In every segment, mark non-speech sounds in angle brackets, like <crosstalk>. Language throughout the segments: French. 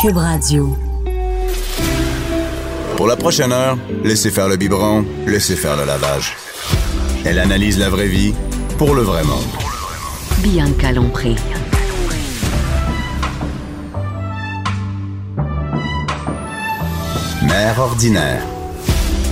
Cube Radio. Pour la prochaine heure, laissez faire le biberon, laissez faire le lavage. Elle analyse la vraie vie pour le vrai monde. Bianca Lompré. Mère ordinaire.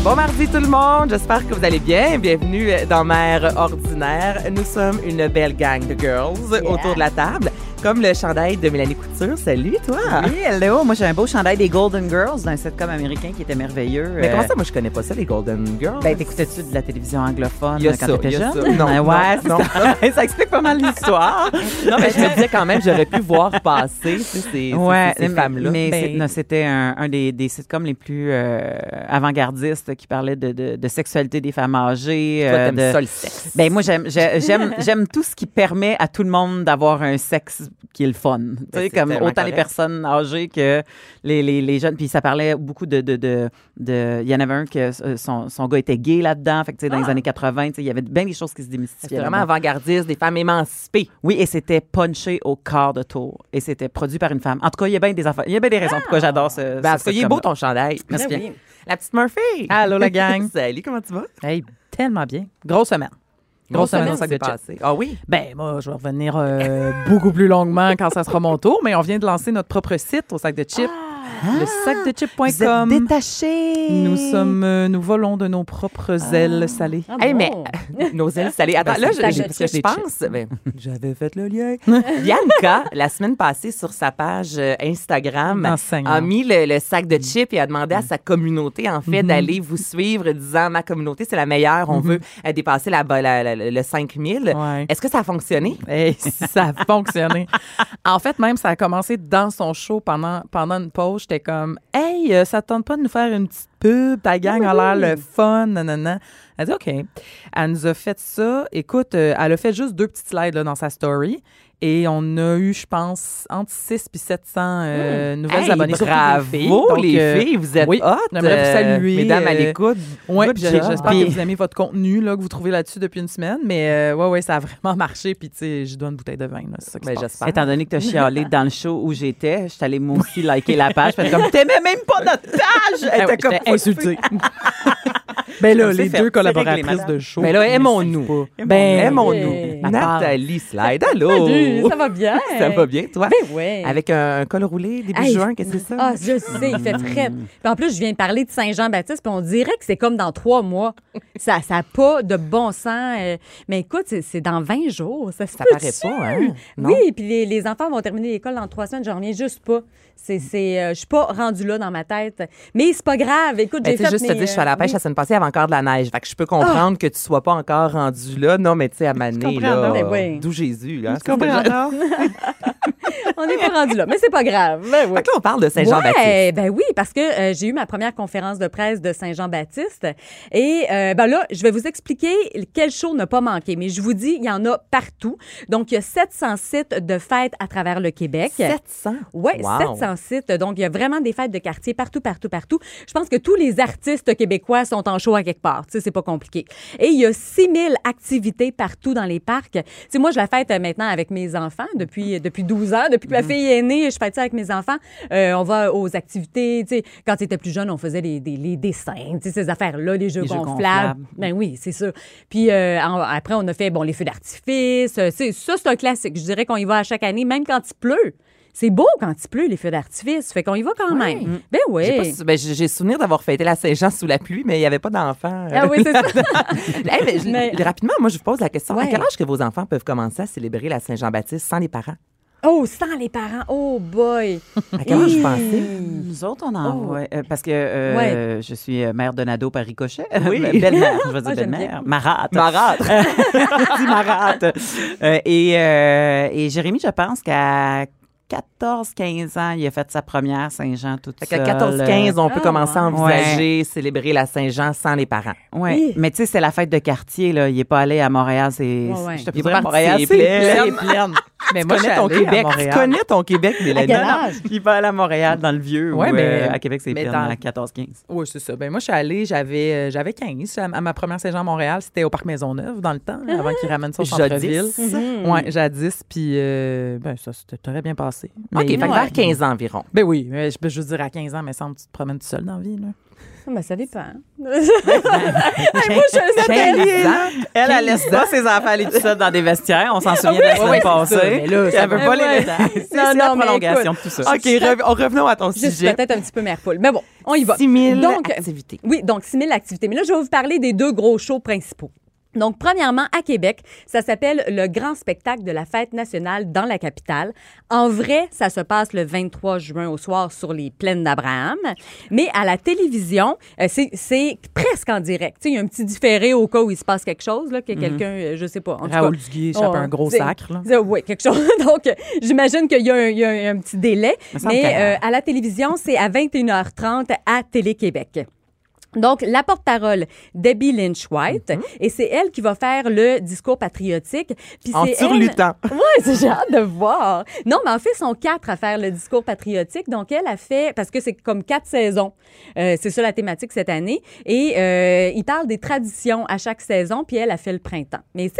Bon mardi tout le monde, j'espère que vous allez bien. Bienvenue dans Mère Ordinaire. Nous sommes une belle gang de girls autour de la table, comme le chandail de Mélanie Couture. Salut toi! Oui, hello. Moi, j'ai un beau chandail des Golden Girls d'un sitcom américain qui était merveilleux. Mais Euh, comment ça, moi je connais pas ça, les Golden Girls? Ben, t'écoutais-tu de la télévision anglophone a quand t'étais jeune? ça. Non, Ouais, non, non. ça. <laughs> ça explique pas mal l'histoire. non, mais je me disais quand même, j'aurais pu voir passer tu sais, ces, Ouais, ces, ces mais- femmes-là. Mais Ben, c'était un, un des, des sitcoms les plus euh, avant-gardistes qui parlait de, de, de sexualité des femmes âgées. toi, euh, de- ça le sexe. Ben moi j'aime j'ai- j'aime j'aime tout ce qui permet à tout le monde d'avoir un sexe qui est le fun. Tu sais c'est comme autant les personnes âgées que les, les, les jeunes puis ça parlait beaucoup de de de, de- il y en avait un que euh, son, son gars était gay là-dedans fait que tu sais dans les années 80 tu sais il y avait bien des choses qui se démystifiaient. vraiment là-dedans. avant-gardiste, des femmes émancipées. Oui, et c'était punché au quart de tour et c'était produit par une femme. En tout cas, il y a bien des affaires, il y a bien des raisons pourquoi j'adore ce Ben, ce parce qu'il est beau ton chandail. Merci Ben bien. La petite Murphy. Allô, la gang. <laughs> Salut, comment tu vas? Hey, tellement bien. Grosse semaine. Grosse semaine au sac de s'est chips. passée. Ah oui? Ben, moi, je vais revenir euh, <laughs> beaucoup plus longuement quand ça sera mon tour, mais on vient de lancer notre propre site au sac de chips, le Vous êtes sacdechips.com. détaché. Nous sommes, euh, nous volons de nos propres ailes salées. Ah Hey, bon. mais <laughs> nos ailes salées. Attends, Ben, là, c'est je, je, sac de je pense. ben, <laughs> J'avais fait le lien. <laughs> Bianca, la semaine passée, sur sa page euh, Instagram, Enseignant. a mis le, le sac de chips et a demandé à sa communauté, en fait, d'aller vous suivre, disant Ma communauté, c'est la meilleure, on veut euh, dépasser la, la- la- le 5000. Ouais. Est-ce que ça a fonctionné? Hey, ça a fonctionné. En fait, même, ça a commencé dans son show pendant, pendant une pause. J'étais comme, hey, euh, ça te tente pas de nous faire une petite pub? Ta gang a l'air le fun, nanana. Elle dit, OK. Elle nous a fait ça. Écoute, euh, elle a fait juste deux petites slides là, dans sa story. Et on a eu, je pense, entre 6 et 700 euh, nouvelles Hey, abonnées. bravo, des filles. Donc, les euh, filles, vous êtes oui, hot. j'aimerais vous euh, saluer, mesdames à euh, l'écoute. Oui, j'espère que vous aimez votre contenu là, que vous trouvez là-dessus depuis une semaine. Mais euh, ouais, ouais, ça a vraiment marché. Puis, tu sais, je dois une bouteille de vin. là, C'est ça qui Ben, j'espère. Étant donné que tu as chialé dans le show où j'étais, je suis allée moi aussi liker la page. Comme, t'aimais même pas notre page! Elle Ah ouais, était comme, insultée. Ben là, les fait, deux collaboratrices de show. Mais là, aimons-nous. Ben, Aimons-nous. Nathalie Slide, allô? Salut, ça va bien? <laughs> Ça va bien, toi? Ben ouais. Avec un, un col roulé début Hey, juin, qu'est-ce que c'est ça? Ah, je sais, il fait frais. Puis en plus, je viens de parler de Saint-Jean-Baptiste, puis on dirait que c'est comme dans trois mois. Ça n'a pas de bon sens. euh, mais écoute, c'est- c'est dans 20 jours. Ça, se Ça paraît pas, hein? Non? Oui, puis les, les enfants vont terminer l'école dans trois semaines. Je reviens juste pas. C'est, c'est, euh, je suis pas rendue là dans ma tête. Mais c'est pas grave. Écoute, Ben, j'ai fait juste te dire, je suis à la euh, pêche oui. la semaine passée, avait encore de la neige. Fait que je peux comprendre que tu sois pas encore rendu là. Non, mais tu sais, à Mané, là? Ben oui. d'où Jésus. Hein? Tu comprends? <laughs> On n'est pas rendu là, mais c'est pas grave. Ben oui. Fait que là, on parle de Saint-Jean-Baptiste. Ouais, ben oui, parce que euh, j'ai eu ma première conférence de presse de Saint-Jean-Baptiste. Et euh, ben là, je vais vous expliquer quel show ne pas manquer. Mais je vous dis, il y en a partout. Donc, il y a 700 sites de fêtes à travers le Québec. 700? Oui, Wow. 700 sites. Donc, il y a vraiment des fêtes de quartier partout, partout, partout. Je pense que tous les artistes québécois sont en show à quelque part. Tu sais, c'est pas compliqué. Et il y a 6000 activités partout dans les parcs. Tu sais, moi, je la fête euh, maintenant avec mes enfants depuis, depuis 12 ans. Depuis que ma fille est née, je fête ça avec mes enfants. Euh, on va aux activités. Quand tu étais plus jeune, on faisait les, les dessins, ces affaires-là, les jeux Les jeux gonflables. Ben oui, c'est ça. Puis euh, en- après, on a fait bon les feux d'artifice. Euh, Ça, c'est un classique. Je dirais qu'on y va à chaque année, même quand il pleut. C'est beau quand il pleut, les feux d'artifice. Fait qu'on y va quand même. Ben oui. Ben, j'ai souvenir d'avoir fêté la Saint-Jean sous la pluie, mais il n'y avait pas d'enfants. Ah oui, c'est ça. <laughs> Hey, mais je- Mais- Rapidement, moi, je vous pose la question. À quel âge que vos enfants peuvent commencer à célébrer la Saint-Jean-Baptiste sans les parents? Oh, sans les parents. Oh boy. <laughs> À quel âge Hi. vous pensez? Nous autres, on en Oh. voit. euh, parce que euh, Ouais. je suis euh, mère de Nado par ricochet. <laughs> Oui. belle-mère, je vais dire <laughs> belle-mère. Marate. Marate. Euh, et, euh, et Jérémy, je pense qu'à 14-15 ans, il a fait sa première Saint-Jean toute Fait seule. 14-15, on peut Ah, commencer à ouais. envisager célébrer la Saint-Jean sans les parents. Oui, Hi. mais tu sais, c'est la fête de quartier, là. Il n'est pas allé à Montréal, c'est... Ouais, ouais. Je te Il dirais, Montréal, c'est plein. plein. <laughs> Mais Tu moi, je suis connais ton allée à Québec? Tu connais ton Québec, Mélanie? Il va aller à Montréal dans le vieux Ouais, ou mais- euh, à Québec, c'est plein dans- à 14-15. Oui, c'est ça. Ben, moi, je suis allée, j'avais, euh, j'avais 15 à, ma première Saint-Jean à Montréal. C'était au Parc Maisonneuve, dans le temps, avant qu'ils ramènent ça au centre-ville. Jadis. Mhm. Oui, jadis. Puis, euh, ben, ça s'était très bien passé. OK, Mais- fait que vers 15 ans environ. Ben oui, je peux juste dire à 15 ans, mais semble que tu te promènes tout seul dans la vie. Là. Ah, ben, ça dépend. <laughs> Elle, elle laisse pas ses enfants aller tout seul dans des vestiaires. On s'en souvient de la semaine ouais, passée. mais là, ça elle veut pas Ouais. les détails. C'est la prolongation de tout ça. OK, rev- on revenons à ton Je suis sujet. peut-être un petit peu mère poule. Mais bon, on y va. 6 000 Donc, activités. Oui, donc 6 000 activités. Mais là, je vais vous parler des deux gros shows principaux. Donc, premièrement, à Québec, ça s'appelle le grand spectacle de la fête nationale dans la capitale. En vrai, ça se passe le 23 juin au soir sur les plaines d'Abraham. Mais à la télévision, euh, c'est- presque en direct. Il y a un petit différé au cas où il se passe quelque chose, là, que quelqu'un, euh, je sais pas. En Raoul Duguay échappe Oh, un gros sacre. Là. Oui, quelque chose. <laughs> Donc, j'imagine qu'il y, a un- il y a un, un petit délai. Mais euh, à la télévision, c'est à 21h30 à Télé-Québec. Donc, la porte-parole, Debbie Lynch-White, Mhm. et c'est elle qui va faire le discours patriotique. Puis En c'est surlutant. elle- <laughs> Ouais, j'ai hâte de voir. Non, mais en fait, ils sont quatre à faire le discours patriotique. Donc, elle a fait, parce que c'est comme quatre saisons. Euh, c'est ça la thématique cette année. Et euh, il parle des traditions à chaque saison, puis elle a fait le printemps. Mais tu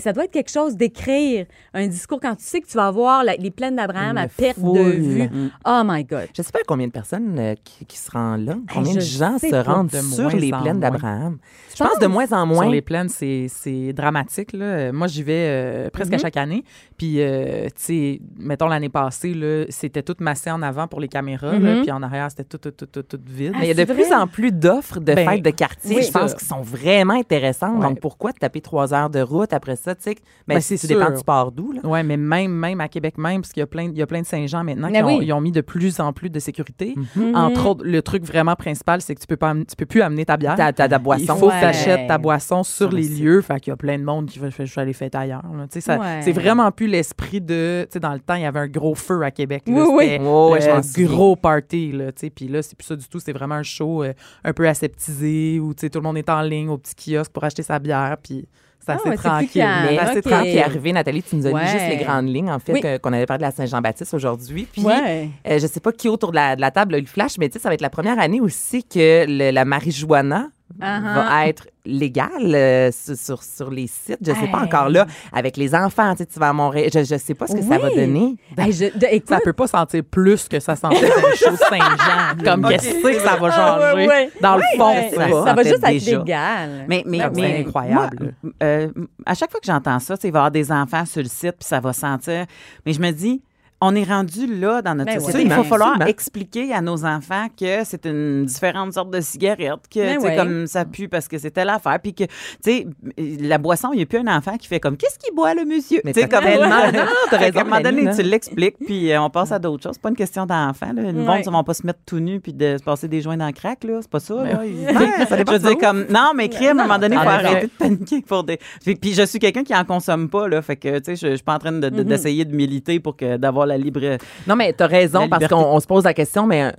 ça doit être quelque chose d'écrire un discours quand tu sais que tu vas voir la- les plaines d'Abraham à perte de vue. Oh my God. Je sais pas combien de personnes euh, qui, qui se rendent là. Combien de gens se rendent De sur moins les en plaines moins. d'Abraham? Je pense de moins en moins. Sur les plaines, c'est, c'est dramatique. Là. Moi, j'y vais euh, presque à chaque année. Puis, euh, tu sais, mettons l'année passée, c'était tout massé en avant pour les caméras. là, Mhm. puis en arrière, c'était tout, tout, tout, tout, tout vide. Mais il y a de plus en plus d'offres de Ben, fêtes de quartier, oui. je pense, Ça. qui sont vraiment intéressantes. Ouais. Donc, pourquoi te taper trois heures de route après ça? Tu sais, ben, Ben, tu dépend du pars d'où. là. Oui, mais même, même à Québec même, parce qu'il y a plein, il y a plein de Saint-Jean maintenant Mais qui ont, ils ont mis de plus en plus de sécurité. Mhm. Entre autres, le truc vraiment principal, c'est que tu peux pas, am- tu peux plus amener ta bière. Ta, ta, ta boisson. Il faut Ouais. que tu achètes ta boisson sur les lieux. Fait qu'il y a plein de monde qui va je vais aller fêter ailleurs. Ouais. C'est vraiment plus l'esprit de. Tu sais, dans le temps, il y avait un gros feu à Québec. là. Oui, oui. Ouais, souviens. gros party. Là, tu sais. Puis là, c'est plus ça du tout. C'est vraiment un show euh, un peu aseptisé où tout le monde est en ligne au petit kiosque pour acheter sa bière. Puis c'est Ah, assez ouais, c'est plus tranquille. Mais Ah, c'est ok. quand qui est arrivé, Nathalie, tu nous as Ouais. juste les grandes lignes, en fait, Oui. que- qu'on avait parlé de la Saint-Jean-Baptiste aujourd'hui. Puis, Ouais. euh, je sais pas qui autour de la, de la table a eu le flash, mais tu sais, ça va être la première année aussi que le- la marijuana Uh-huh. va être légale euh, sur, sur, les sites. Je sais pas encore là, avec les enfants, tu sais, tu vas à Montréal. Je, je sais pas ce que ça va donner. Hey, je- de- écoute, Ça peut pas sentir plus que ça sentait dans les shows Saint-Jean. <laughs> Comme qu'est-ce que ça va Ah, ouais, changer? ouais. Dans le fond, ouais, ça, ça va juste être déjà. légal. Mais, mais, Ah, incroyable. moi, euh, à chaque fois que j'entends ça, tu sais, il va y avoir des enfants sur le site, puis ça va sentir. Mais je me dis, on est rendu là dans notre Ben société. oui. Il va falloir Absolument. expliquer à nos enfants que c'est une différente sorte de cigarette, que Ben ouais. comme ça pue parce que c'est telle affaire, puis que tu sais la boisson, il n'y a plus un enfant qui fait comme qu'est-ce qu'il boit le monsieur? Tu sais, t'as comme tellement- elle <laughs> non, t'as raison, À un moment donné, tu l'expliques, puis euh, on passe à d'autres choses. C'est pas une question d'enfant. là. Le Ouais. monde, ils vont pas se mettre tout nu puis de se passer des joints dans le crack, là. C'est pas ça. là. Ils- <laughs> je comme, non, mais crime, à un moment donné, il faut arrêter de paniquer pour des. Puis, puis je suis quelqu'un qui en consomme pas, là. Fait que, tu sais, je, suis pas en train de- d'essayer de militer pour que d'avoir la libre. Non, mais tu as raison, parce qu'on on se pose la question, mais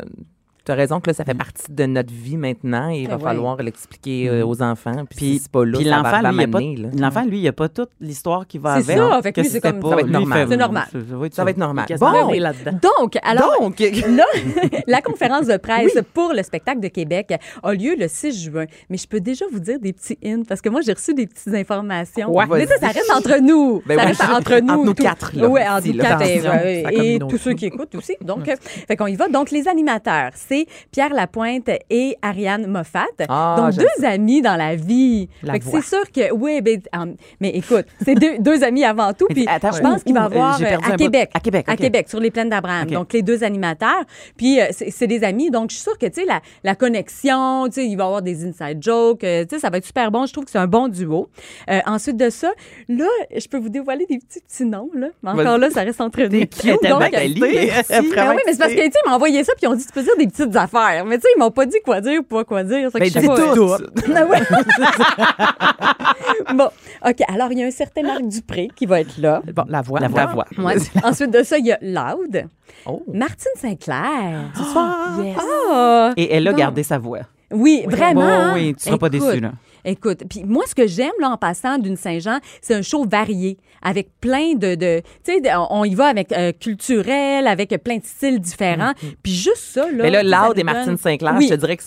tu as raison que là, ça fait partie de notre vie maintenant et il va ouais. falloir l'expliquer euh, aux enfants. Puis, c'est pas là, Puis ça va l'enfant, lui, il a pas, m'amener, là. l'enfant, lui, il a pas toute l'histoire qui va C'est avec. ça, lui, c'est comme- pas- ça va être normal. C'est normal. Ça, ça va être Ça va être normal. Bon. Donc, alors, Donc, <laughs> là, la conférence de presse pour le spectacle de Québec a lieu le 6 juin. Mais je peux déjà vous dire des petits hints parce que moi, j'ai reçu des petites informations. Ouais. Mais sais, ça reste entre nous. Ben ça oui, reste entre nous. entre nous tout. quatre, là, Oui, entre nous quatre et, tous ceux qui écoutent aussi. Donc, <laughs> euh, fait qu'on y va. Donc, les animateurs, c'est c'est Pierre Lapointe et Ariane Moffat. Ah, Donc, deux amis dans la vie. La c'est sûr que, oui, ben, um, mais écoute, c'est deux, deux amis avant tout. Puis attends, je pense qu'il va y où? avoir euh, à. Québec. À Québec, À. Québec, sur les plaines d'Abraham. Donc, les deux animateurs. Puis, euh, c'est des amis. Donc, je suis sûre que, tu sais, la, la connexion, tu sais, il va y avoir des inside jokes. euh, tu sais, ça va être super bon. Je trouve que c'est un bon duo. Euh, ensuite de ça, là, je peux vous dévoiler des petits petits noms, là. Mais encore là, ça reste entre nous. Donc, quali. ben <laughs> oui, mais c'est parce que, tu sais, ils m'ont envoyé ça, puis ils ont dit, tu peux dire des petites affaires. Mais, tu sais, ils m'ont pas dit quoi dire ou pas quoi dire. Ça que Ben, je sais dis pas. tout. Ah ouais. <laughs> bon, OK. Alors, il y a un certain Marc Dupré qui va être là. Bon, la voix. La voix. Ouais. <laughs> Ensuite de ça, il y a Loud. Oh. Martine Sinclair. Ce soir. Yes. Ah! Et elle a Bon. gardé sa voix. Oui, vraiment. Bon, hein? oui, tu seras pas déçu, là. Écoute, puis moi, ce que j'aime, là, en passant d'une Saint-Jean, c'est un show varié, avec plein de... de tu sais, on y va avec euh, culturel, avec plein de styles différents. Puis juste ça, là... Mais là, Loud et Martine Sinclair, Oui. je te dirais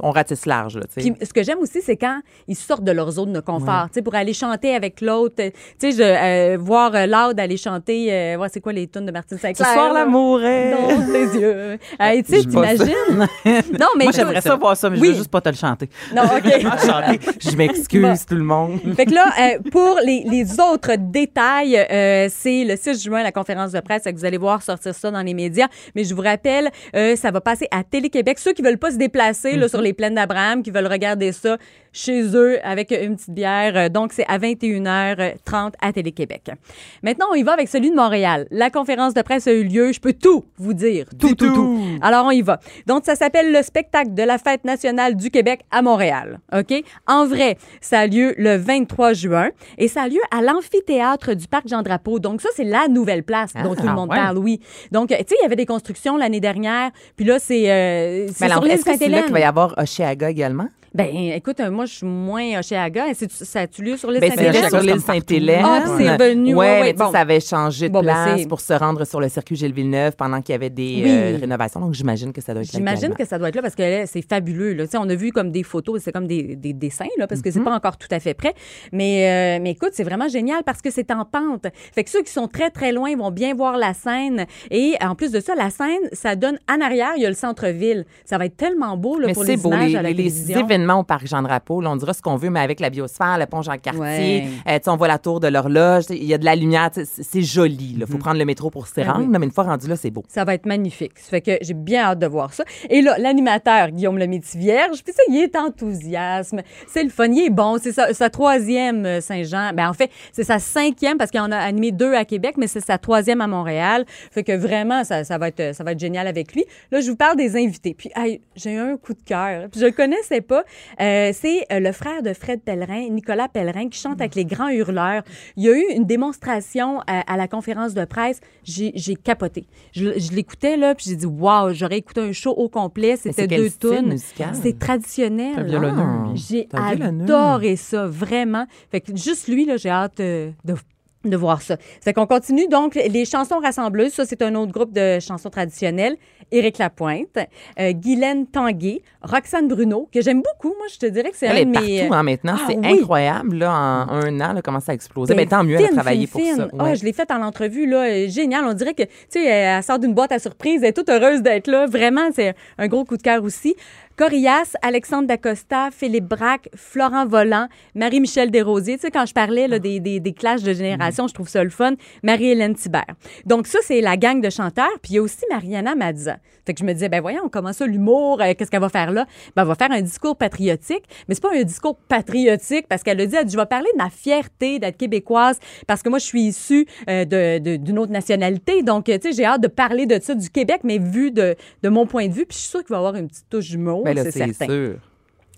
qu'on ratisse large. Là. Puis ce que j'aime aussi, c'est quand ils sortent de leur zone de confort, tu sais, pour aller chanter avec l'autre. Tu sais, je, euh, voir euh, Loud aller chanter, euh, ouais, c'est quoi les tunes de Martine Ce Sinclair? soir, là? l'amour est... Dans les yeux. <laughs> Hey, tu sais, Je t'imagines? <laughs> non, mais Moi, j'aimerais ça voir ça, mais je Oui. veux juste pas te le chanter. Non, OK. <laughs> Je m'excuse, Bon. tout le monde. Fait que là, euh, pour les, les autres détails, euh, c'est le 6 juin, la conférence de presse. Que vous allez voir sortir ça dans les médias. Mais je vous rappelle, euh, ça va passer à Télé-Québec. Ceux qui veulent pas se déplacer là, sur les plaines d'Abraham, qui veulent regarder ça chez eux avec une petite bière. Euh, Donc, c'est à 21h30 à Télé-Québec. Maintenant, on y va avec celui de Montréal. La conférence de presse a eu lieu. Je peux tout vous dire. Tout, tout, tout. Alors, on y va. Donc, ça s'appelle le spectacle de la fête nationale du Québec à Montréal. OK? En vrai, ça a lieu le 23 juin et ça a lieu à l'amphithéâtre du Parc Jean-Drapeau. Donc, ça, c'est la nouvelle place dont tout le monde ouais. parle, oui. Donc, tu sais, il y avait des constructions l'année dernière. Puis là, c'est euh, c'est sur l'île est-ce que c'est là Sainte-Hélène. qu'il va y avoir Oshéaga également? Ben, écoute, euh, moi, je suis moins Oshéaga. Ça a-tu lieu sur l'île Ben, Sainte-Hélène? c'était sur l'île Sainte-Hélène. Ah, c'est revenu, ouais, Ouais, bon. ça avait changé de Bon, ben, place pour se rendre sur le circuit Gilles Villeneuve pendant qu'il y avait des Oui. euh, rénovations. Donc, j'imagine que ça doit être là J'imagine que ça doit être là parce que c'est fabuleux. Là. On a vu comme des photos, c'est comme des, des dessins, là, parce que Mhm. c'est pas encore tout à fait prêt. Mais, euh, mais écoute, c'est vraiment génial parce que c'est en pente. Fait que ceux qui sont très, très loin vont bien voir la scène. Et en plus de ça, la scène, ça donne en arrière, il y a le centre-ville. Ça va être tellement beau là, Mais pour les beau, images les, à la les. Événements au Parc Jean-Drapeau, on dira ce qu'on veut, mais avec la biosphère, le pont Jean-Cartier, Ouais. euh, on voit la tour de l'horloge, il y a de la lumière, c'est joli. Il Mhm. faut prendre le métro pour s'y Ah rendre, oui. mais une fois rendu là, c'est beau. Ça va être magnifique. Ça fait que j'ai bien hâte de voir ça. Et là, l'animateur, Guillaume le vierge puis ça, il est enthousiasme. C'est le fun. Il est bon. C'est sa, sa troisième euh, Saint-Jean. Ben, en fait, c'est sa cinquième parce qu'il en a animé deux à Québec, mais c'est sa troisième à Montréal. Fait que vraiment, ça, ça va être, ça va être génial avec lui. Là, je vous parle des invités. Puis, hey, j'ai eu un coup de cœur. Puis, je le connaissais pas. Euh, c'est euh, le frère de Fred Pellerin, Nicolas Pellerin, qui chante avec les grands hurleurs. Il y a eu une démonstration à, à la conférence de presse. J'ai capoté. Je, je l'écoutais, là, puis j'ai dit, waouh, j'aurais écouté un show au complet. C'était deux tunes. C'est traditionnel. Ah. J'ai adoré ça, vraiment. Fait que juste lui, là, j'ai hâte euh, de de voir ça. C'est qu'on continue donc les chansons rassembleuses. Ça, c'est un autre groupe de chansons traditionnelles. Éric Lapointe, euh, Guylaine Tanguay, Roxane Bruno, que j'aime beaucoup. Moi, je te dirais que c'est Elle un est de partout hein, maintenant. Ah, c'est oui. incroyable. Là, en un an, là, comment ça a explosé. Ben, Ben, tant mieux, elle a travaillé fine, pour ça. Ah, je l'ai faite en entrevue, là, euh, génial. On dirait que, tu sais, elle sort d'une boîte à surprise, elle est toute heureuse d'être là. Vraiment, c'est un gros coup de cœur aussi. Corias, Alexandre Dacosta, Philippe Braque, Florent Volant, Marie-Michel Desrosiers. Tu sais, quand je parlais là, des, des, des clashs de génération, je trouve ça le fun. Marie-Hélène Thibert. Donc, ça, c'est la gang de chanteurs. Puis, il y a aussi Mariana Mazza. Fait que je me disais, ben voyons, comment ça, l'humour, euh, qu'est-ce qu'elle va faire là? Ben, elle va faire un discours patriotique, mais c'est pas un discours patriotique parce qu'elle a dit, elle dit, je vais parler de ma fierté d'être québécoise parce que moi, je suis issue euh, de- de- d'une autre nationalité. Donc, euh, tu sais, j'ai hâte de parler de ça, du Québec, mais vu de, de mon point de vue. Puis, je suis sûre qu'il va y avoir une petite touche d'humour, c'est c'est certain. sûr.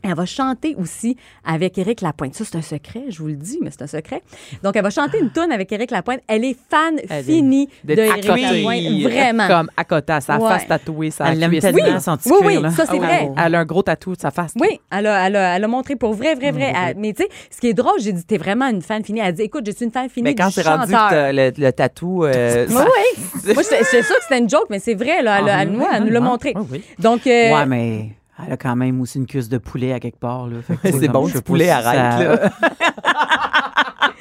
Elle va chanter aussi avec Éric Lapointe. Ça, c'est un secret, je vous le dis, mais c'est un secret. Donc, elle va chanter une tune avec Éric Lapointe. Elle est fan Elle finie de, de Éric. Lapointe. Vraiment. Comme à côté, sa Ouais. face tatouée, sa Elle l'aime cuisse. tellement, Oui. son petit Oui, cuir, oui, ça, c'est Ah vrai. Elle a un gros tatou de sa face. Oui, elle a, elle, a, elle a montré pour vrai, vrai, vrai. Elle- mais tu sais, ce qui est drôle, j'ai dit, t'es vraiment une fan finie. Elle a dit, écoute, je suis une fan finie Mais quand du c'est rendu que le, le tatou, euh, Oui, oui. Moi, j'étais sûre que c'était une joke, mais c'est vrai, là. Elle, Ah, elle- oui, moi, elle nous l'a montré. Donc, euh, Ouais, mais elle a quand même aussi une cuisse de poulet à quelque part. là. C'est bon, du poulet, si arrête, ça- là. <laughs>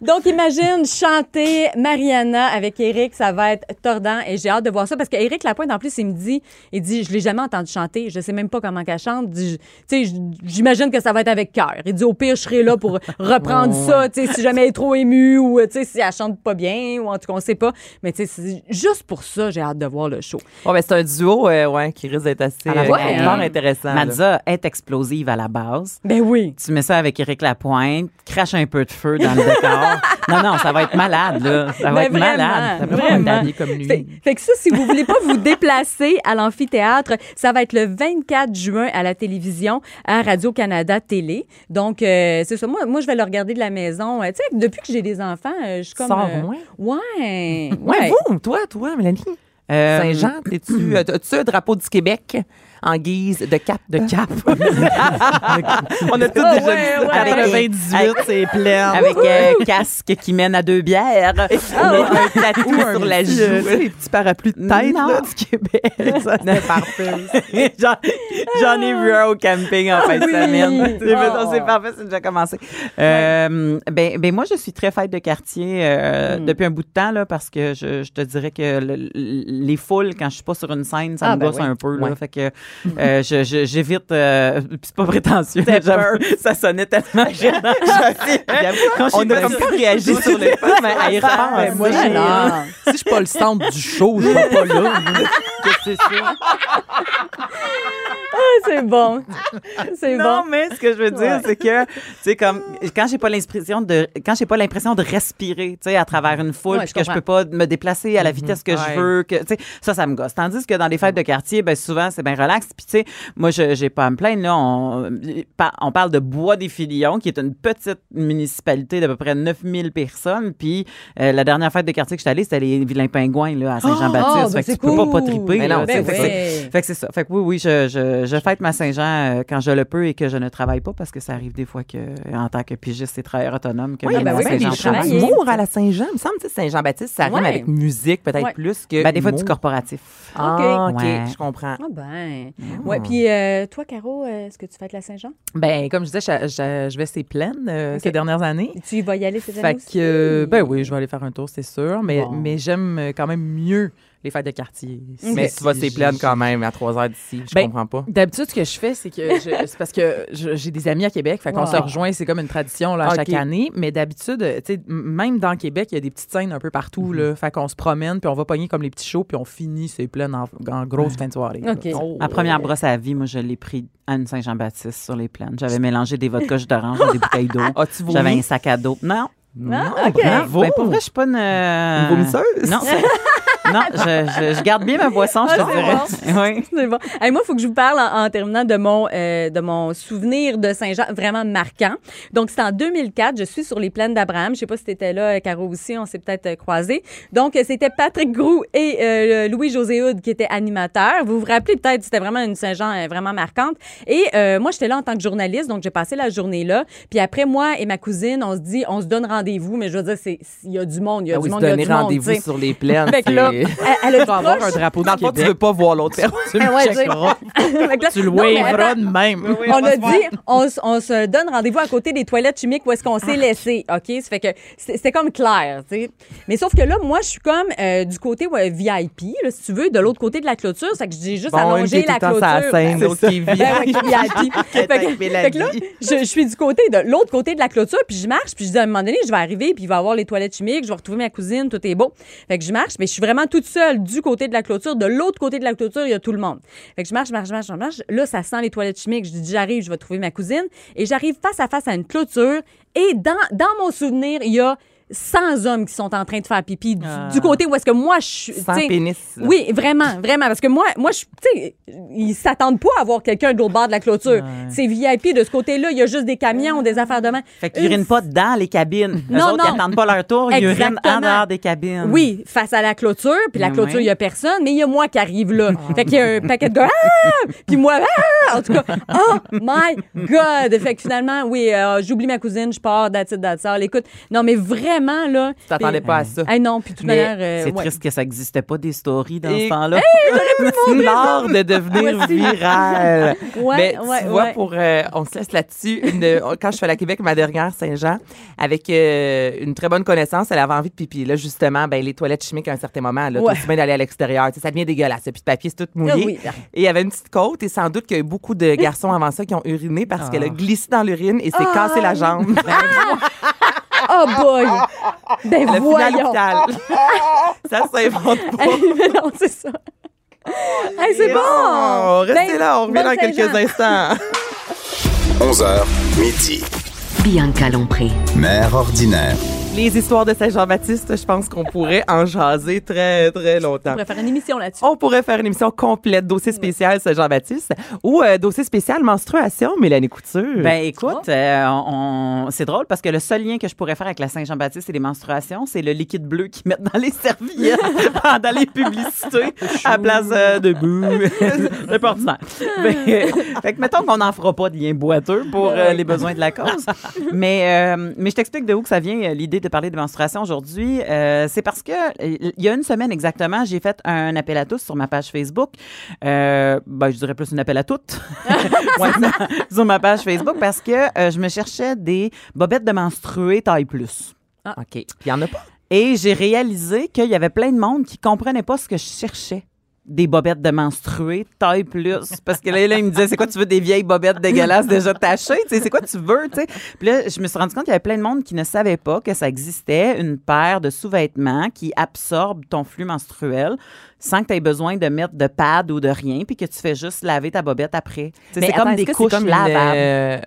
Donc, imagine chanter Mariana avec Eric, ça va être tordant et j'ai hâte de voir ça parce qu'Éric Lapointe, en plus, il me dit, il dit, je l'ai jamais entendu chanter, je sais même pas comment qu'elle chante. Tu sais, j'imagine que ça va être avec cœur. Il dit, au pire, je serai là pour reprendre <laughs> ça, tu sais, si jamais elle est trop émue ou, tu sais, si elle chante pas bien ou en tout cas, on sait pas. Mais tu sais, c'est juste pour ça, j'ai hâte de voir le show. Ouais, ben, c'est un duo euh, ouais, qui risque d'être assez À la euh, hein. intéressant. Madza est explosive à la base. Ben oui. Tu mets ça avec Éric Lapointe, crache un peu de feu dans le décor. Non, non, ça va être malade, là. Ça va Mais être vraiment, malade. Ça peut pas Vraiment. être habillé comme lui. Fait, fait que ça, si vous voulez pas vous déplacer à l'amphithéâtre, ça va être le 24 juin à la télévision à Radio-Canada Télé. Donc, euh, c'est ça. Moi, moi, je vais le regarder de la maison. Euh, tu sais, depuis que j'ai des enfants, euh, je suis comme... Sors euh, moins. Ouais. Ouais, vous, toi, toi, Mélanie? Euh, Saint-Jean, t'es-tu, as-tu un drapeau du Québec? En guise de cap? De cap. <laughs> On a tous Ah déjà ouais, dit ça. ouais. Avec, le euh, 28, c'est plein. avec euh, casque qui mène à deux bières. Ah ouais. un tatou <laughs> sur la Tu sais, joue. les petits parapluies de tête là, du Québec. <laughs> Ça, c'était parfait. J'en ai vu un au camping en fin de semaine. C'est Oh. c'est parfait, c'est déjà commencé. Euh, ben, ben moi, je suis très fête de quartier euh, Mm. depuis un bout de temps là, parce que je, je te dirais que le- les foules, quand je suis pas sur une scène, ça Ah, me ben gosse oui. un peu. Là, Ouais. fait que euh, j'évite. euh, <laughs> c'est pas prétentieux. j'avoue, <laughs> ça sonnait tellement <laughs> gênant. Quand On a pas comme pas réagi sur le fait, mais à y Ben, repenser. moi, Ah, si je suis pas le centre du show, je vais pas là. que c'est ça. Ah, c'est bon. C'est Non, bon. mais ce que je veux dire, Ouais. c'est que, tu sais, comme, quand j'ai pas l'impression de, quand j'ai pas l'impression de respirer, tu sais, à travers une foule, Ouais, puis je que je peux pas me déplacer à la vitesse que Ouais. je veux, que, tu sais, ça, ça me gosse. Tandis que dans les fêtes de quartier, ben, souvent, c'est bien relax. Puis, tu sais, moi, je, j'ai pas à me plaindre, là. On, pa- on parle de Bois des Filions, qui est une petite municipalité d'à peu près 9000 personnes. Puis, euh, la dernière fête de quartier que je suis allée, c'était les Vilains Pingouins, là, à Saint-Jean-Baptiste. Ah, ben, fait que c'est tu peux pas, pas cool. triper. Mais là, non, sais. Ben Fait que c'est- oui. fait que c'est ça. Fait que oui, oui, je, je, je fête ma Saint-Jean euh, quand je le peux et que je ne travaille pas parce que ça arrive des fois que, en tant que pigiste et travailleur autonome, que Oui, même ben oui, Saint-Jean travaille. Humour à la Saint-Jean, il me semble, sais, Saint-Jean-Baptiste, ça rime Ouais. avec musique peut-être Ouais. plus que. Ben, des fois, du corporatif. Ah, OK, Ouais. je comprends. Ah ben. Ouais, puis euh, toi, Caro, euh, est-ce que tu fêtes la Saint-Jean? Ben, comme je disais, je, je- je vais ces plaines euh, Ok. ces dernières années. Tu y vas y aller cette Fait année aussi? que, euh, ben oui, je vais aller faire un tour, c'est sûr. Mais, Bon. mais j'aime euh, quand même mieux les fêtes de quartier. Mais Si- tu vas si ces je- plaines quand même à 3 heures d'ici. Je Ben, comprends pas. D'habitude, ce que je fais, c'est que je- <laughs> c'est parce que j'ai des amis à Québec, fait qu'on Wow. se rejoint, c'est comme une tradition là, chaque année. Mais d'habitude, tu sais, m- même dans Québec, il y a des petites scènes un peu partout, là. Fait qu'on se promène, puis on va pogner comme les petits shows, puis on finit ces plaines en, en grosse fin de soirée. là. OK. Oh. Ma première brosse à vie, moi, je l'ai pris à une Saint-Jean-Baptiste sur les plaines. J'avais mélangé des vodkas d'orange dans des bouteilles d'eau. <laughs> Vomi? J'avais un sac à dos. Non. Ah, Non, OK. bravo. Ben, pour vrai, je suis pas une... Une vomisseuse? Non, c'est- <laughs> non je, je- je garde bien ma boisson, je Ah, te c'est dirais. Oui. C'est bon. Hey, moi, il faut que je vous parle en, en terminant de mon, euh, de mon souvenir de Saint-Jean vraiment marquant. Donc, c'est en 2004. Je suis sur les plaines d'Abraham. Je sais pas si tu étais là, euh, Caro aussi. On s'est peut-être euh, croisés. Donc, euh, c'était Patrick Groux et euh, Louis-José Houd qui étaient animateurs. Vous vous rappelez peut-être, c'était vraiment une Saint-Jean euh, vraiment marquante. Et euh, moi, j'étais là en tant que journaliste. Donc, j'ai passé la journée là. Puis après, moi et ma cousine, on se dit, on se donne rendez-vous. Mais je veux dire, il y a du monde. Il y a Ah du oui, monde. Il y a du monde. rendez-vous sur les plaines. Là, elle, elle a <laughs> Tu vas avoir un drapeau Dans du le fond, tu Québec. veux pas voir l'autre personne. Tu le Ah checkeras. <laughs> Tu le waveras de même. on a dit, on, se donne rendez-vous à côté des toilettes chimiques où est-ce qu'on s'est laissé, OK? Ça fait que c'est c'est comme clair, tu sais. Mais sauf que là, moi, je suis comme euh, du côté ouais, VIP, là, si tu veux, de l'autre côté de la clôture. Ça fait que j'ai juste Bon, allongé la clôture. la scène, Ben, ben VIP. VIP. fait, que, avec Mélanie. fait que là, je, je suis du côté de l'autre côté de la clôture, puis je marche, puis je dis à un moment donné, je vais arriver, puis il va y avoir les toilettes chimiques, je vais retrouver ma cousine, tout est beau. Fait que je marche, mais je suis vraiment toute seule du côté de la clôture. De l'autre côté de la clôture, il y a tout le monde. Fait que je marche, marche, marche, marche, marche. Là, ça sent les toilettes chimiques. Je dis, j'arrive, je vais trouver ma cousine. Et j'arrive face à face à une clôture. Et dans, dans mon souvenir, il y a 100 hommes qui sont en train de faire pipi du, du côté où est-ce que moi je suis. Sans pénis. là. oui, vraiment, vraiment. Parce que moi, moi je, tu sais, ils s'attendent pas à voir quelqu'un de l'autre bord de la clôture. C'est VIP de ce côté-là. Il y a juste des camions, des affaires de main. Fait qu'ils urinent pas dans les cabines. <laughs> Non, Eux autres, non. ils attendent pas leur tour, ils urinent en dehors des cabines. Oui, face à la clôture, puis la Mais clôture, il ouais. y a personne, mais il y a moi qui arrive là. Fait qu'il y a un paquet de gars, ah! puis moi, ah! en tout cas, oh my God! Fait que finalement, oui, euh, j'oublie ma cousine, je pars, that's it, that's all. Écoute, non, mais vraiment, vraiment, là. Tu t'attendais pas à ça. Ah non, puis euh, C'est ouais. triste que ça n'existait pas des stories dans Et- ce temps-là. <laughs> L'art de devenir viral. Ouais, Mais ouais, tu vois, pour, euh, on se laisse là-dessus. Quand je suis allée à Québec, ma dernière Saint-Jean, avec euh, une très bonne connaissance, elle avait envie de pipi. Là, justement, ben, les toilettes chimiques, à un certain moment, là, bien d'aller à l'extérieur? Tu Ça devient dégueulasse. Puis de papier, c'est tout mouillé. Ah oui. Et il y avait une petite côte, et sans doute qu'il y a eu beaucoup de garçons avant ça qui ont uriné parce qu'elle a glissé dans l'urine et s'est cassé la jambe. <laughs> Oh boy! Ben Le final voyons! hôpital. <laughs> ça s'invente pas. Non, c'est ça. Hey, c'est bon! Oh, restez Ben, là, on revient dans quelques instants. <laughs> 11h, midi. Bianca Lompré. Mère ordinaire. Les histoires de Saint-Jean-Baptiste, je pense qu'on pourrait en jaser très, très longtemps. On pourrait faire une émission là-dessus. On pourrait faire une émission complète, dossier spécial Saint-Jean-Baptiste ou euh, dossier spécial menstruation, Mélanie Couture. Ben écoute, euh, on, c'est drôle parce que le seul lien que je pourrais faire avec la Saint-Jean-Baptiste et les menstruations, c'est le liquide bleu qu'ils mettent dans les serviettes <laughs> pendant les publicités à place euh, de bouh. <laughs> c'est pas ordinaire. Ben, euh, fait que mettons qu'on n'en fera pas de lien boiteux pour euh, les besoins de la cause. Mais, euh, mais je t'explique de où que ça vient euh, l'idée de parler de menstruation aujourd'hui. Euh, c'est parce que euh, il y a une semaine exactement, j'ai fait un appel à tous sur ma page Facebook. Euh, ben, je dirais plus un appel à toutes. <laughs> Sur ma page Facebook parce que euh, je me cherchais des bobettes de menstruées taille plus. OK. Puis il y en a pas? Et j'ai réalisé qu'il y avait plein de monde qui comprenait pas ce que je cherchais. Des bobettes de menstruées, taille plus. Parce que là, là, il me disait, c'est quoi, tu veux des vieilles bobettes dégueulasses déjà tachées? Tu sais, c'est quoi tu veux? Tu sais? Puis là, je me suis rendu compte qu'il y avait plein de monde qui ne savait pas que ça existait une paire de sous-vêtements qui absorbe ton flux menstruel sans que tu aies besoin de mettre de pad ou de rien, puis que tu fais juste laver ta bobette après. C'est comme des couches comme lavables. euh,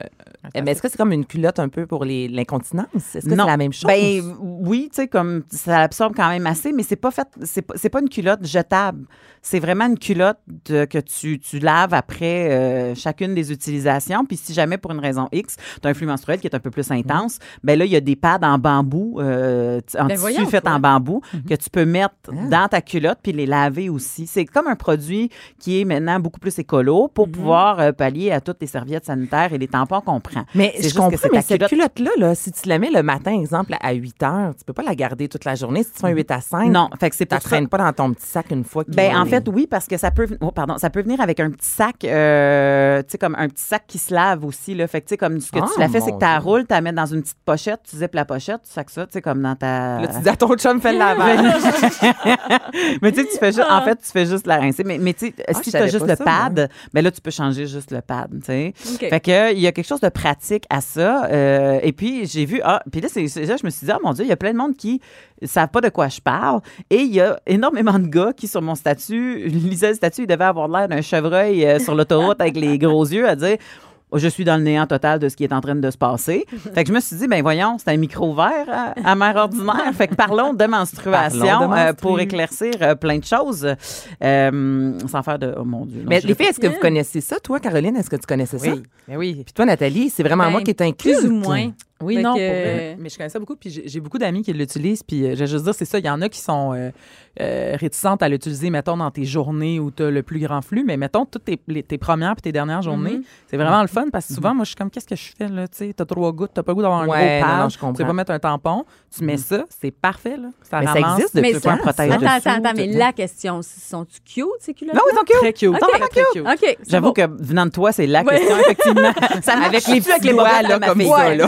mais est-ce que c'est comme une culotte un peu pour les- l'incontinence? Est-ce que Non. c'est la même chose? Ben oui, tu sais, comme ça absorbe quand même assez, mais c'est pas fait, c'est pas, c'est pas une culotte jetable. C'est vraiment une culotte de- que tu, tu laves après euh, chacune des utilisations. Puis si jamais pour une raison X, tu as un flux menstruel qui est un peu plus intense, ben là, il y a des pads en bambou, euh, en Ben tissu voyons, fait toi. en bambou, que tu peux mettre dans ta culotte puis les laver aussi. C'est comme un produit qui est maintenant beaucoup plus écolo pour pouvoir euh, pallier à toutes les serviettes sanitaires et les tampons qu'on prend. Mais C'est je juste que comprends, c'est mais cette culotte- culotte-là, là, si tu la mets le matin, exemple, à 8 heures, tu peux pas la garder toute la journée. Si tu fais un 8 à 5, Non, fait que c'est la traînes pas dans ton petit sac une fois qu'il Ben, en fait, oui, parce que ça peut, oh, pardon, ça peut venir avec un petit sac, euh, tu sais, comme un petit sac qui se lave aussi, là. Fait que, tu sais, comme ce que Ah, tu l'as fait, c'est mon que tu la roules, tu la mets dans une petite pochette, tu zippes la pochette, tu sacs ça, tu sais, comme dans ta. Là, tu dis à ton chum, fais le lavage. <laughs> mais <laughs> tu sais, tu fais juste, en fait, tu fais juste la rincer. Mais, mais tu sais, Ah, si je tu as juste le ça, pad, ben là, tu peux changer juste le pad, tu sais. OK. Fait que, il y a quelque chose de pratique à ça. euh, et puis, j'ai vu, ah, puis là, c'est, là, je me suis dit, ah mon Dieu, il y a plein de monde qui savent pas de quoi je parle. Et il y a énormément de gars qui, sur mon statut, <laughs> lisaient le statut, ils devaient avoir l'air d'un chevreuil euh, sur l'autoroute avec les gros yeux à dire, Oh, je suis dans le néant total de ce qui est en train de se passer. <laughs> Fait que je me suis dit, ben voyons, c'est un micro vert à, à mère ordinaire. Fait que parlons de menstruation <laughs> Parlons de euh, pour éclaircir euh, plein de choses. Euh, sans faire de... Oh mon Dieu. non, Mais les filles, est-ce que vous connaissez ça? Toi, Caroline, est-ce que tu connaissais ça? Oui, ben oui. Puis toi, Nathalie, c'est vraiment Ben, moi qui est inclus. Plus ou moins. Oui, non, pour vrai. Mais je connais ça beaucoup, puis j'ai- beaucoup d'amis qui l'utilisent, puis euh, je vais juste dire, c'est ça, il y en a qui sont euh, euh, réticentes à l'utiliser, mettons, dans tes journées où tu as le plus grand flux, mais mettons, toutes tes, les- tes premières puis tes dernières journées, Mhm. c'est vraiment le fun, parce que souvent, moi, je suis comme, qu'est-ce que je fais, là, tu sais, t'as trois gouttes, t'as pas le goût d'avoir un Ouais, gros pad, non, je comprends. tu veux pas mettre un tampon, tu mets ça, c'est parfait, là, ça Mais ça ramasse. existe Mais depuis un protège ça? Attends, dessus, attends, attends, mais la question, sont-tu cute, ces culottes? Non, ils sont cute. Très cute, Ok. très, très cute. OK. c'est J'avoue que venant de toi, c'est la question, effectivement. <laughs> Ça Avec les petits doigts, là, comme ça, là.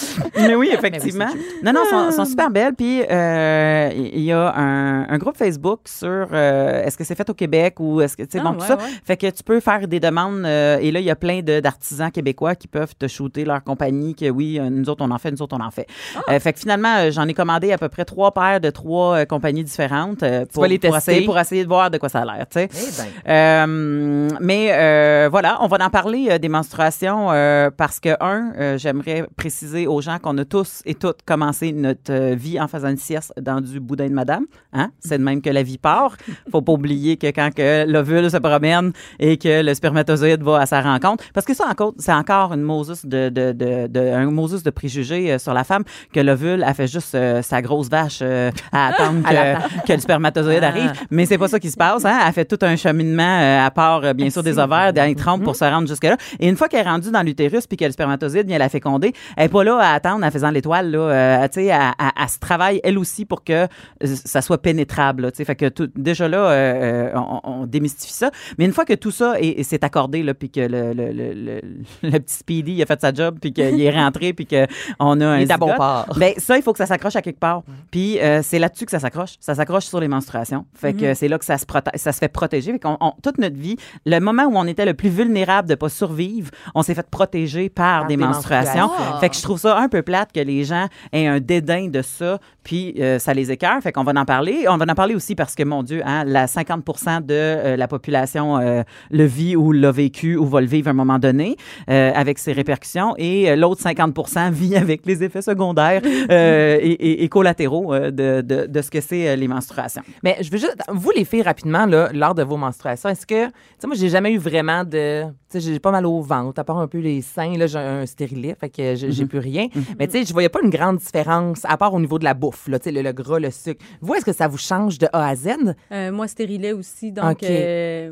<laughs> Mais oui, effectivement. non, non, sont, sont super belles. Puis, euh, il y a un, un groupe Facebook sur euh, est-ce que c'est fait au Québec ou est-ce que, tu sais, Ah, bon, tout ouais, ça. ouais. Fait que tu peux faire des demandes. euh, et là, il y a plein d'artisans québécois qui peuvent te shooter leur compagnie, que oui, euh, nous autres, on en fait, nous autres, on en fait. Ah. Euh, fait que finalement, j'en ai commandé à peu près trois paires de trois compagnies différentes pour, les pour tester? essayer, pour essayer de voir de quoi ça a l'air, tu sais. Eh ben. Mais euh, voilà, on va en parler des menstruations euh, parce que, un, j'aimerais préciser aux gens qu'on a tous et toutes commencé notre euh, vie en faisant une sieste dans du boudin de madame. Hein? C'est de même que la vie part. Faut pas oublier que quand que l'ovule se promène et que le spermatozoïde va à sa rencontre, parce que ça, encore, c'est encore une Moses de, de, de, de- un Moses de préjugés euh, sur la femme que l'ovule a fait juste euh, sa grosse vache euh, à attendre <laughs> que, que le spermatozoïde arrive. Mais c'est pas ça qui se passe. Hein? Elle fait tout un cheminement euh, à part, bien sûr, des ovaires, des trompes pour se rendre jusque-là. Et une fois qu'elle est rendue dans l'utérus puis que le spermatozoïde vient la féconder, elle est pas là à attendre en faisant l'étoile, là, euh, tu sais, elle, elle- elle se travaille elle aussi pour que euh, ça soit pénétrable. tu sais. Fait que tout- déjà là, euh, on, on démystifie ça. Mais une fois que tout ça est, est- s'est accordé, là, puis que le, le, le, le- <laughs> le petit Speedy il a fait sa job, puis qu'il est rentré, puis qu'on a un Il est à bon port. ben, ça, il faut que ça s'accroche à quelque part. Puis euh, c'est là-dessus que ça s'accroche. Ça s'accroche sur les menstruations. Fait que c'est là que ça se, ça se fait protéger. Fait qu'on- toute notre vie, le moment où on était le plus vulnérable de pas survivre, on s'est fait protéger par, Par des, des menstruations. menstruations. Fait que je trouve ça un peu plate que les gens aient un dédain de ça, puis euh, ça les écœure. Fait qu'on va en parler. On va en parler aussi parce que, mon Dieu, hein, la 50% de euh, la population euh, le vit ou l'a vécu ou va le vivre à un moment donné avec ses répercussions et l'autre 50% <laughs> vit avec les effets secondaires <laughs> et, et- et collatéraux de, de- de ce que c'est les menstruations. Mais je veux juste, vous les filles, rapidement, là, lors de vos menstruations, est-ce que, tu sais, moi, j'ai jamais eu vraiment de, j'ai pas mal au ventre, à part un peu les seins, là, j'ai un stérilet, fait que j'ai j'ai plus rien. Mais tu sais, je voyais pas une grande différence, à part au niveau de la bouffe, là, tu sais, le, le gras, le sucre. Vous, est-ce que ça vous change de A à Z? Euh, moi, stérilet aussi, donc euh,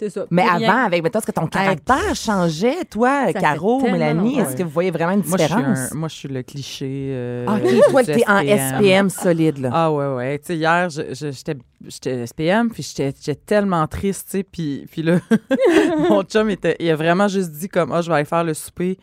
c'est ça. Mais avant, avec, mettons, est-ce que ton caractère changeait, toi, Caro, Mélanie? Est-ce que vous voyez vraiment une Moi, je suis, différence? un- moi, je suis le cliché. euh, Ah, du OK, toi, t'es en SPM. SPM solide, là. Ah ouais, ouais. Tu sais, hier, je- je- j'étais j'étais SPM, puis j'étais j'étais tellement triste, tu sais, puis, puis là, <laughs> mon chum, était, il a vraiment juste dit comme, ah, je vais aller faire le souper.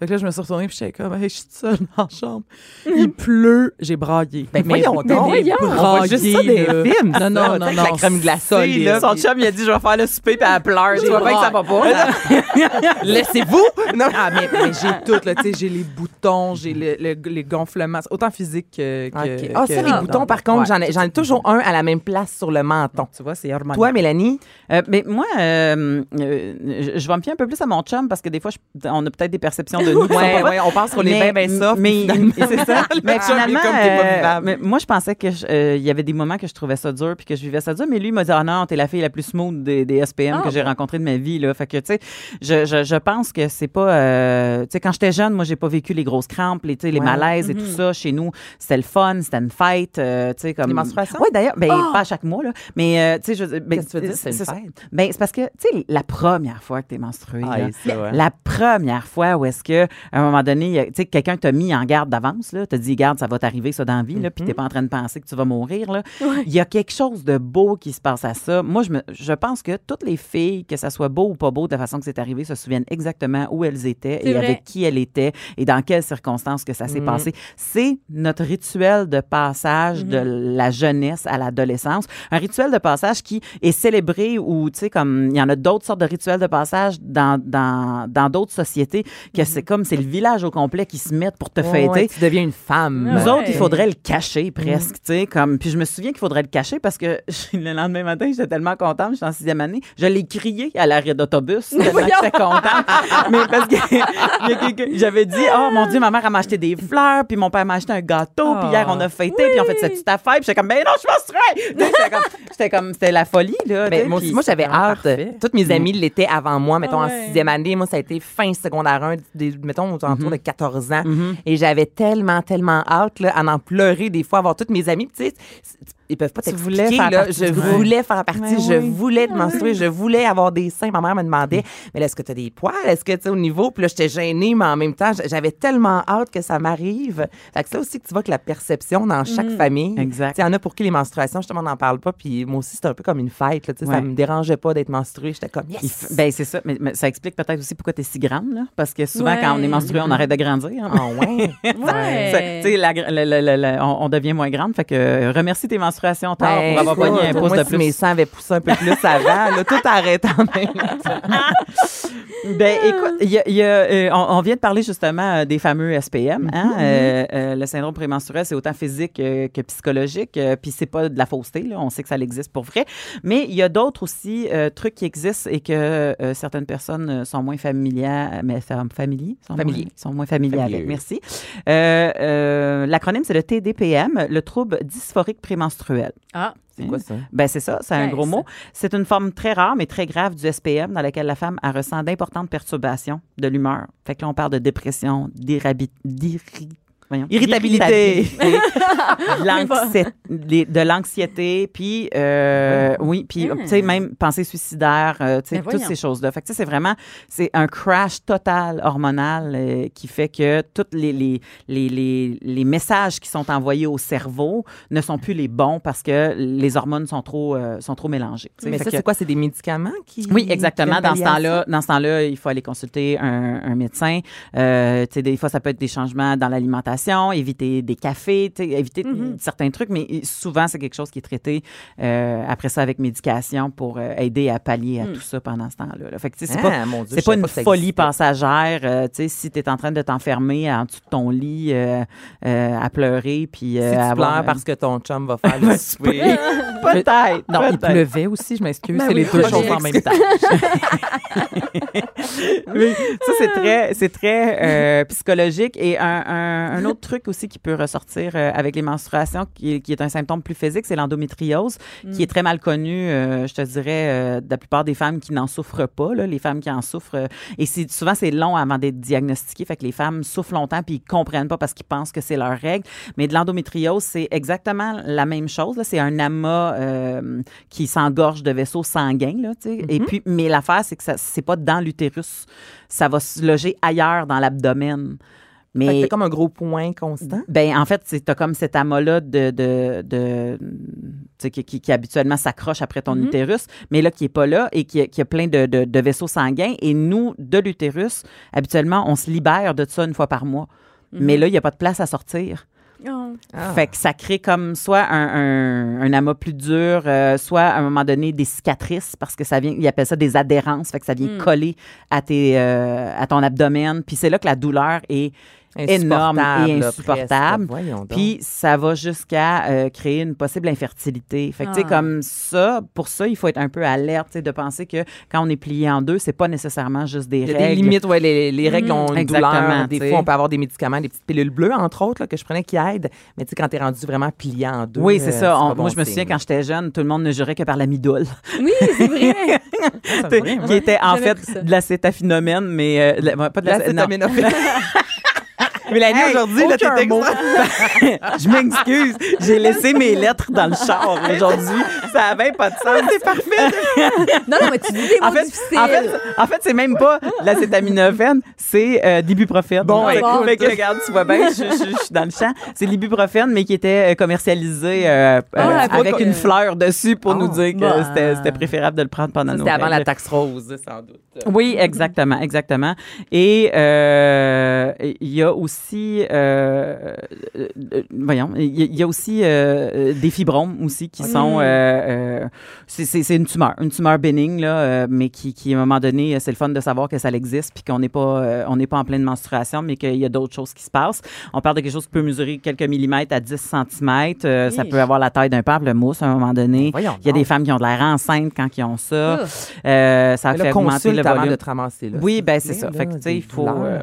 Fait que là, je me suis retournée, puis j'étais comme, hey, je suis seule dans la chambre. Il <laughs> pleut, j'ai braillé. Ben, voyons mais donc. voyons. On voit juste ça des là. films, Non, ça, non, non, non. La crème glacée, là. Son chum, il a dit, je vais faire le souper, puis elle pleure. Tu vois bien que ça va pas. <laughs> Laissez-vous! <laughs> Non. Ah, mais, mais j'ai tout, là, tu sais, j'ai les boutons, j'ai le- le- les gonflements, autant physique que... Ah, ça, que- les boutons, par contre, Ouais. j'en ai, j'en ai toujours un à la même place sur le menton. Tu vois, c'est hormonal. Toi, Mélanie? Euh, mais moi, euh, euh, je je vais me fier un peu plus à mon chum parce que des fois, je- on a peut-être des perceptions de nous Ouais, pas bonnes. ouais, on pense qu'on est bien, Mais- bien soft. Mais, c'est ça. <laughs> mais finalement, comme t'es pas euh, vivable. mais moi, je pensais que je- euh, il y avait des moments que je trouvais ça dur puis que je vivais ça dur. Mais lui, il m'a dit, ah non, t'es la fille la plus smooth des, des SPM que j'ai bon. rencontrées de ma vie. Là. Fait que, tu sais, je, je, je pense que c'est pas. euh, tu sais, quand j'étais jeune, moi, j'ai pas vécu les grosses crampes, les, tu sais, les Ouais. malaises et tout ça. Chez nous, c'était le fun, c'était une fête. euh, tu sais, comme. Les menstruations? Oui, d'ailleurs, ben, pas à chaque mois, là. Mais, euh, tu sais, je veux dire, ben, Qu'est-ce que tu veux dire, c'est une ça. fête? Ben, c'est parce que, tu sais, la première fois que t'es menstruée, Ah, là, ça, ouais. la première fois où est-ce que à un moment donné, tu sais, quelqu'un t'a mis en garde d'avance, là, t'a dit, garde, ça va t'arriver ça dans la vie, là, puis t'es pas en train de penser que tu vas mourir, là. Il y a quelque chose de beau qui se passe à ça. Moi, je, me, je pense que toutes les filles, que ça soit beau ou pas beau de la façon que c'est arrivé, se souviennent exactement où elles étaient et vrai. avec qui elles étaient et dans quelles circonstances que ça s'est passé. C'est notre rituel de passage de la jeunesse à l'adolescence. Un rituel de passage qui est célébré ou, tu sais, comme il y en a d'autres sortes de rituels de passage dans dans dans d'autres sociétés que c'est comme c'est le village au complet qui se met pour te Ouais, fêter. tu deviens une femme. Nous Ouais. autres, il faudrait le cacher presque, tu sais, comme. Puis je me souviens qu'il faudrait le cacher parce que <laughs> le lendemain matin, j'étais tellement contente, j'étais en sixième année, je l'ai crié à l'arrêt d'autobus <laughs> tellement j'étais contente. Mais parce que <laughs> j'avais dit, oh mon Dieu, ma mère m'a acheté des fleurs, puis mon père m'a acheté un gâteau, puis hier on a fêté, puis on fait cette petite affaire, puis j'étais comme, ben non, je sais, J'étais comme, c'était la folie là. Mais sais, moi, j'avais hâte. parfait. Toutes mes amies l'étaient avant moi, mettons, Ah en ouais. sixième année. Moi, ça a été fin secondaire 1, des- mettons, aux alentours Mhm. de 14 ans. Et j'avais tellement, tellement hâte là, à en pleurer des fois, avoir toutes mes amies. Tu sais, ils peuvent pas t'expliquer. Je voulais faire partie. Ouais, je voulais te menstruer. Je voulais avoir des seins. Ma mère me demandait, mais là, est-ce que tu as des poils? Est-ce que tu sais, au niveau? Puis là, j'étais gênée, mais en même temps, j'avais tellement hâte que ça m'arrive. Fait que c'est là aussi que tu vois que la perception dans chaque famille. Exact. Il y en a pour qui les menstruations, justement, on n'en parle pas. Puis moi aussi, c'était un peu comme une fête. Là, tu sais, Ça Ouais. me dérangeait pas d'être menstruée. J'étais comme, yes! Ben, c'est ça. Mais, mais ça explique peut-être aussi pourquoi tu es si grande, là. Parce que souvent, Ouais. quand on est menstrué, on arrête de grandir. hein. Ah <laughs> ouais? Ouais. Ça- tu sais, la on, on devient moins grande. Fait que euh, remercie tes menstruations tard Ben, pour avoir pogné un pouce de si mes plus. seins avaient poussé un peu plus avant, là, tout arrête en même temps. Ben, écoute, y a- y a, euh, on, on vient de parler justement euh, des fameux SPM. Hein? Euh, euh, le syndrome prémenstruel, c'est autant physique que psychologique. euh, Puis c'est pas de la fausseté. Là. On sait que ça existe pour vrai. Mais il y a d'autres aussi euh, trucs qui existent et que certaines personnes sont moins familières. Mais fam- familiers? Sont Familiers. Moins, sont moins familiers avec. Merci. L'acronyme, c'est le TDPM, le trouble dysphorique prémenstruel. Ah, C'est quoi ça? Ben c'est ça, c'est un gros mot. C'est? Une forme très rare mais très grave du SPM dans laquelle la femme elle ressent d'importantes perturbations de l'humeur. Fait que là on parle de dépression, d'irrabi- d'irri- voyons, Irritabilité. <laughs> de l'anxiété, puis euh, oui, puis tu sais même pensée suicidaire, euh, tu sais toutes ces choses-là. Fait que tu sais, c'est vraiment c'est un crash total hormonal euh, qui fait que tous les, les, les, les, les messages qui sont envoyés au cerveau ne sont plus les bons parce que les hormones sont trop euh, sont trop mélangées. Mais Fait ça, c'est quoi? C'est des médicaments qui. oui, exactement. qui Dans ce temps-là, dans ce temps-là, il faut aller consulter un, un médecin. Euh, tu sais, des fois, ça peut être des changements dans l'alimentation, éviter des cafés, éviter certains trucs, mais souvent, c'est quelque chose qui est traité euh, après ça avec médication pour euh, aider à pallier à tout ça pendant ce temps-là. là. Fait que, c'est Ah, pas, Dieu, savais une pas folie passagère. euh, tu sais, si tu es en train de t'enfermer en dessous de ton lit euh, euh, à pleurer, puis euh, Si tu avoir- pleures parce que ton chum va <laughs> faire le souper. <laughs> Peut-être. Non, il pleuvait aussi, je m'excuse. Ben c'est oui, les deux choses en même temps. <laughs> Oui, ça c'est très, c'est très euh, psychologique et un, un- un autre truc aussi qui peut ressortir euh, avec les menstruations, qui, est- qui est un symptôme plus physique, c'est l'endométriose, qui est très mal connu, euh, je te dirais, euh, de la plupart des femmes qui n'en souffrent pas, là, les femmes qui en souffrent. euh, et souvent c'est long avant d'être diagnostiqué, fait que les femmes souffrent longtemps puis ils comprennent pas parce qu'ils pensent que c'est leur règle. Mais de l'endométriose, c'est exactement la même chose. C'est un amas qui s'engorge de vaisseaux sanguins, là. Et puis, mais l'affaire, c'est que ça, c'est pas dans l'utérus. Ça va se loger ailleurs dans l'abdomen. Fait que Mais c'est comme un gros point constant? ben en fait, c'est t'as comme cet amas-là de, de, de tu sais, qui, qui, qui habituellement s'accroche après ton utérus, mais là qui est pas là et qui, a- qui a plein de, de, de vaisseaux sanguins. Et nous, de l'utérus, habituellement, on se libère de ça une fois par mois. Mais là, il n'y a pas de place à sortir. Oh. Ah. Fait que ça crée comme soit un, un, un amas plus dur, euh, soit à un moment donné des cicatrices parce que ça vient, ils appellent ça des adhérences, fait que ça vient coller à tes, euh, à ton abdomen. Puis c'est là que la douleur est énorme Insupportable, et insupportable. Puis ça va jusqu'à euh, créer une possible infertilité. Fait que, tu sais, Ah. comme ça, pour ça, il faut être un peu alerte, tu sais, de penser que quand on est plié en deux, c'est pas nécessairement juste des Il y a règles. des limites, ouais, les, les règles ont une Exactement, douleur. Des fois, on peut avoir des médicaments, des petites pilules bleues, entre autres, là, que je prenais qui aident. Mais tu sais, quand t'es rendu vraiment plié en deux. Oui, c'est euh, ça. On- pas bon moi, je me souviens quand j'étais jeune, tout le monde ne jurait que par la midole. Oui, c'est vrai. <laughs> qui était en fait ça. de l'acétaphénomène, mais euh, la- pas de la, non. L'acétaminophène. <laughs> Mélanie, Hey, aujourd'hui, là, t'es. <laughs> Je m'excuse, j'ai laissé mes lettres dans le char aujourd'hui. Ça avait pas de sens. C'est parfait. Non, non, mais tu dis des mots En fait, difficiles. en fait, en fait, c'est même pas de l'acétaminophène, c'est euh, d'ibuprofène. Bon, écoute. fait que, regarde, tu vois bien, je, je- je suis dans le champ. C'est l'ibuprofène, mais qui était euh, commercialisé euh, Ah, euh, fois avec que- une fleur dessus pour Ah, nous dire que bon. c'était préférable de le prendre pendant nos C'était avant la taxe rose, sans doute. Oui, exactement, exactement. Et euh, il y a aussi, euh, euh, euh, voyons, il y a- aussi des fibromes aussi qui sont, c'est- une tumeur, une tumeur bénigne là, mais qui, qui à un moment donné, c'est le fun de savoir que ça existe puis qu'on n'est pas, on n'est pas en pleine menstruation, mais qu'il y a d'autres choses qui se passent. On parle de quelque chose qui peut mesurer quelques millimètres à 10 centimètres. ça peut avoir la taille d'un pamplemousse à un moment donné. Voyons Il y a des femmes qui ont de l'air enceinte quand ils ont ça. Euh, ça fait augmenter le volume. de te ramasser, là. Oui, ben c'est ça. là, Fait que tu sais, il faut. euh,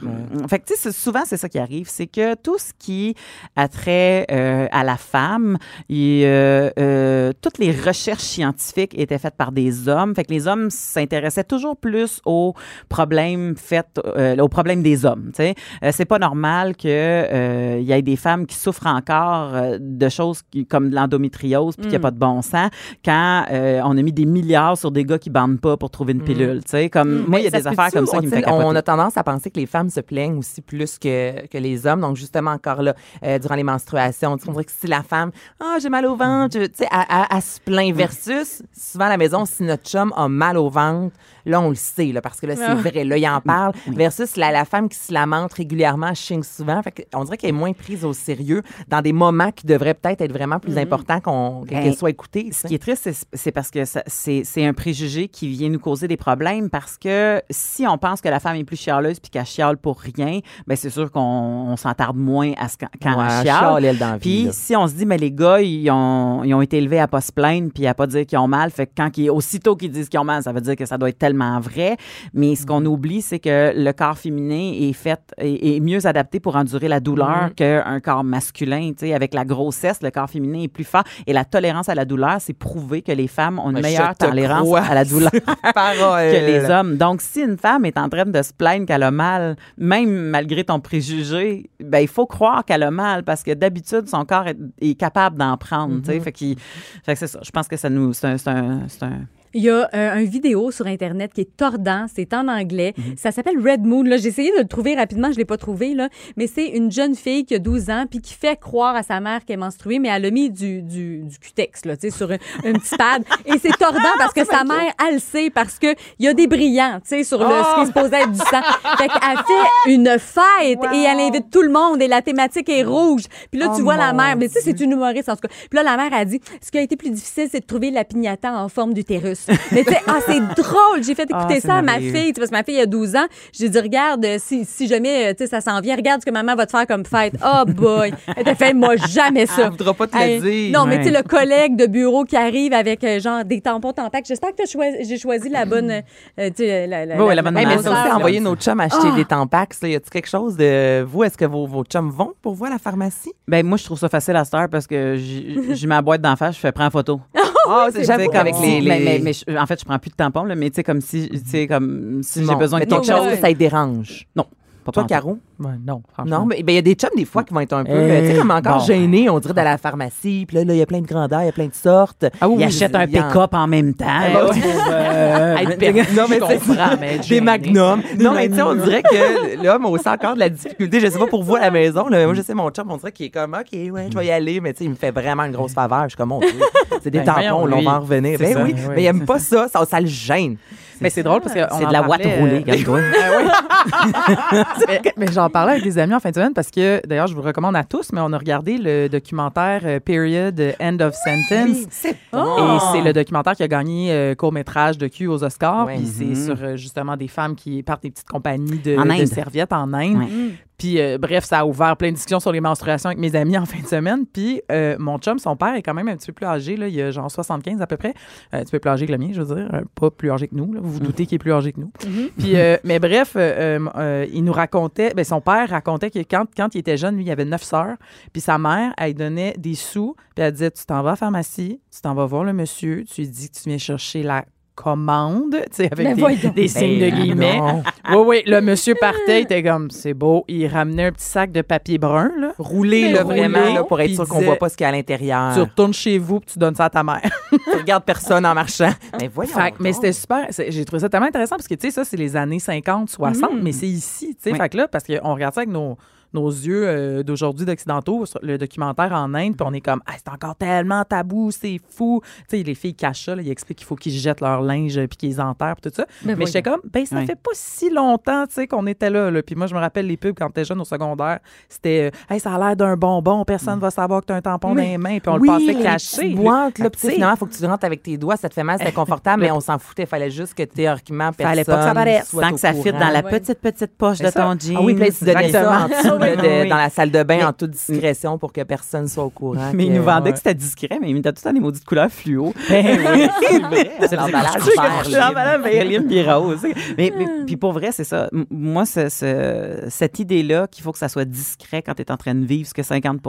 Fait que tu sais, souvent c'est ça qui arrive, c'est que tout ce qui a trait euh, à la femme, euh, euh, toutes les recherches scientifiques étaient faites par des hommes. Fait que les hommes s'intéressaient toujours plus aux problèmes faits, aux problèmes des hommes. C'est pas normal que il y ait des femmes qui souffrent encore de choses qui- comme de l'endométriose puis qu'il n'y a pas de bon sens quand on a mis des milliards sur des gars qui bandent pas pour trouver une pilule. Tu sais, comme moi, il y a des affaires comme ça on, qui me fait. On a tendance à penser que les femmes se plaignent aussi plus que, que les hommes. Donc, justement, encore là, euh, durant les menstruations, on dirait que si la femme, ah, j'ai mal au ventre, tu sais, elle se plaint versus, souvent à la maison, si notre chum a mal au ventre, là, on le sait, là, parce que là, c'est Ah. vrai, là, il en parle, versus la, la femme qui se lamente régulièrement, chigne souvent. Fait on dirait qu'elle est moins prise au sérieux dans des moments qui devraient peut-être être vraiment plus importants qu'on, qu'elle Ben, soit écoutée. Ce qui est triste, c'est- parce que c'est un préjugé qui vient nous causer des problèmes parce que si on pense que la femme est plus chialeuse puis qu'elle chiale pour rien, ben c'est sûr qu'on on s'entarde moins à ce quand, quand Ouais, chiale. elle, dans la Puis si on se dit, mais les gars, ils ont, ils ont été élevés à pas se plaindre puis à pas dire qu'ils ont mal, fait que quand ils, aussitôt qu'ils disent qu'ils ont mal, ça veut dire que ça doit être tellement vrai. Mais ce qu'on oublie, c'est que le corps féminin est fait, est, est mieux adapté pour endurer la Mm. douleur qu'un corps masculin. Tu sais, avec la grossesse, le corps féminin est plus fort et la tolérance à la douleur, c'est prouvé que les femmes ont une meilleure tolérance crois. à la douleur <laughs> que les hommes. Donc, si une femme est en train de se plaindre qu'elle a mal, même malgré ton préjugé ben il faut croire qu'elle a mal parce que d'habitude son corps est, est capable d'en prendre. tu sais. Fait, que c'est ça. Je pense que ça nous, c'est un, c'est un- c'est un- Il y a euh, un vidéo sur Internet qui est tordant, c'est en anglais. Mhm. Ça s'appelle Red Moon. J'ai essayé de le trouver rapidement, je l'ai pas trouvé, là. mais c'est une jeune fille qui a 12 ans puis qui fait croire à sa mère qu'elle est menstruée, mais elle a mis du, du, du cutex là, sur un, un petit pad. Et c'est tordant <laughs> parce que sa mère, elle le sait, parce qu'il y a des brillants sur le, ce qui est supposé être du sang. <laughs> Fait qu'elle fait une fête et elle invite tout le monde et la thématique est rouge. Puis là, tu vois la mère, mais tu sais, c'est une humoriste en tout cas. Puis là, la mère a dit, ce qui a été plus difficile, c'est de trouver la pignata en forme d'utérus. Mais tu sais, ah, c'est drôle. J'ai fait écouter Ah, c'est ça à ma fille, tu parce que ma fille a 12 ans. J'ai dit, regarde, euh, si, si jamais, euh, tu sais, ça s'en vient, regarde ce que maman va te faire comme fête. Oh <laughs> boy. Elle t'a fait, moi, jamais ça. Elle voudra pas te le dire. Non, mais tu sais, le collègue de bureau qui arrive avec, euh, genre, des tampons tampax. J'espère que t'as choisi- j'ai choisi la bonne, euh, tu sais, la, la, Oui, oui, la bonne Hey, mais ça aussi, envoyer nos chums acheter Ah! des tampax, là, y a-tu quelque chose de. Vous, est-ce que vos, vos chums vont pour vous à la pharmacie? Ben moi, je trouve ça facile à cette heure parce que j'ai ma boîte d'en face, je fais prends photo. <laughs> Ah, Tu sais, j'avoue comme qu'avec les. les... Mais, je- en fait, je prends plus de tampons, là, mais tu sais, comme si, tu sais, comme si j'ai besoin de quelque que chose. ça, ça les dérange. Non, pas Toi. Caro? Ouais, non, franchement. Non, mais il y a des chums, des fois, qui vont être un peu, euh, tu sais, comme encore bon. gênés, on dirait, d'aller à la pharmacie. Puis là, là, il y a plein de grandeurs, il y a plein de sortes. Ah oui, Il oui, achète un en- pick-up en même temps. Là, euh, ben, <laughs> non, mais c'est Des magnums. Non, mais tu sais, on dirait que l'homme a aussi encore de la difficulté. Je sais pas pour vous à la maison, là, mais moi, je sais, mon chum, on dirait qu'il est comme, OK, ouais, je vais y aller, mais tu sais, il me fait vraiment une grosse faveur. Je suis comme, mon Dieu, c'est des Ben, tampons, là, on va en revenir. Ben oui, mais il aime pas ça, ça le gêne. Mais c'est drôle parce que C'est de la ouate roulée, euh, regarde-toi. mais, <laughs> <laughs> mais j'en parlais avec des amis en fin de semaine parce que, d'ailleurs, je vous recommande à tous, mais on a regardé le documentaire euh, Period End of Sentence. c'est Et c'est le documentaire qui a gagné euh, court-métrage de cul aux Oscars. Ouais. Puis c'est Mhm. sur euh, justement des femmes qui partent des petites compagnies de, En de serviettes en Inde. Ouais. Puis euh, bref, ça a ouvert plein de discussions sur les menstruations avec mes amis en fin de semaine. Puis euh, mon chum, son père est quand même un petit peu plus âgé. Là, il a genre 75 à peu près. Euh, un petit peu plus âgé que le mien, je veux dire. Pas plus âgé que nous. là. Vous vous doutez qu'il est plus âgé que nous. Puis, euh, mais bref, il nous racontait, ben, son père racontait que quand, quand il était jeune, lui, il avait neuf sœurs. Puis sa mère, elle donnait des sous. Puis elle disait, tu t'en vas à la pharmacie, tu t'en vas voir le monsieur, tu lui dis que tu viens chercher la commande, tu sais, avec des, des signes de Ben guillemets. non. Oui, oui, le monsieur partait, il était comme, c'est beau. Il ramenait un petit sac de papier brun, là. Roulé, là, roulé, vraiment, là, pour être sûr qu'on voit pas ce qu'il y a à l'intérieur. Tu retournes chez vous, puis tu donnes ça à ta mère. <laughs> Tu regardes personne en marchant. Mais voyons. Fait que- mais c'était super. J'ai trouvé ça tellement intéressant parce que, tu sais, ça, c'est les années 50, 60, mais c'est ici, tu sais. Oui. Fait que là, parce qu'on regarde ça avec nos, nos yeux euh, d'aujourd'hui d'occidentaux, sur le documentaire en Inde, puis on est comme, ah, c'est encore tellement tabou, c'est fou. Tu sais, les filles cachent ça, là, ils expliquent qu'il faut qu'ils jettent leur linge puis qu'ils enterrent, puis tout ça. Mais Mais, j'étais comme, ben, ça fait pas si longtemps, tu sais, qu'on était là, là. Puis moi, je me rappelle les pubs quand t'étais jeune au secondaire, c'était, euh, hey, ça a l'air d'un bonbon, personne va savoir que t'as un tampon dans les mains, puis on oui, le passait les caché. boîtes, là, Tu sais. finalement, il faut que tu rentres avec tes doigts, ça te fait mal, c'est <laughs> confortable, mais on s'en foutait. Il fallait juste que théoriquement, personne Fallait pas que ça paraisse. Sans que ça fitte dans la petite, petite poche de ton jean. Ah oui, puis là, tu donnais ça en Exactement. <laughs> de- Oui, dans la salle de bain Mais- en toute discrétion pour que personne soit au courant. Mais que- il nous vendait ouais. que c'était discret, mais il mettait tout le temps des maudites couleurs fluo. <laughs> C'est l'emballage vert rose. Mais, puis pour vrai, c'est ça. Moi, ce- ce- cette idée-là qu'il faut que ça soit discret quand tu es en train de vivre ce que 50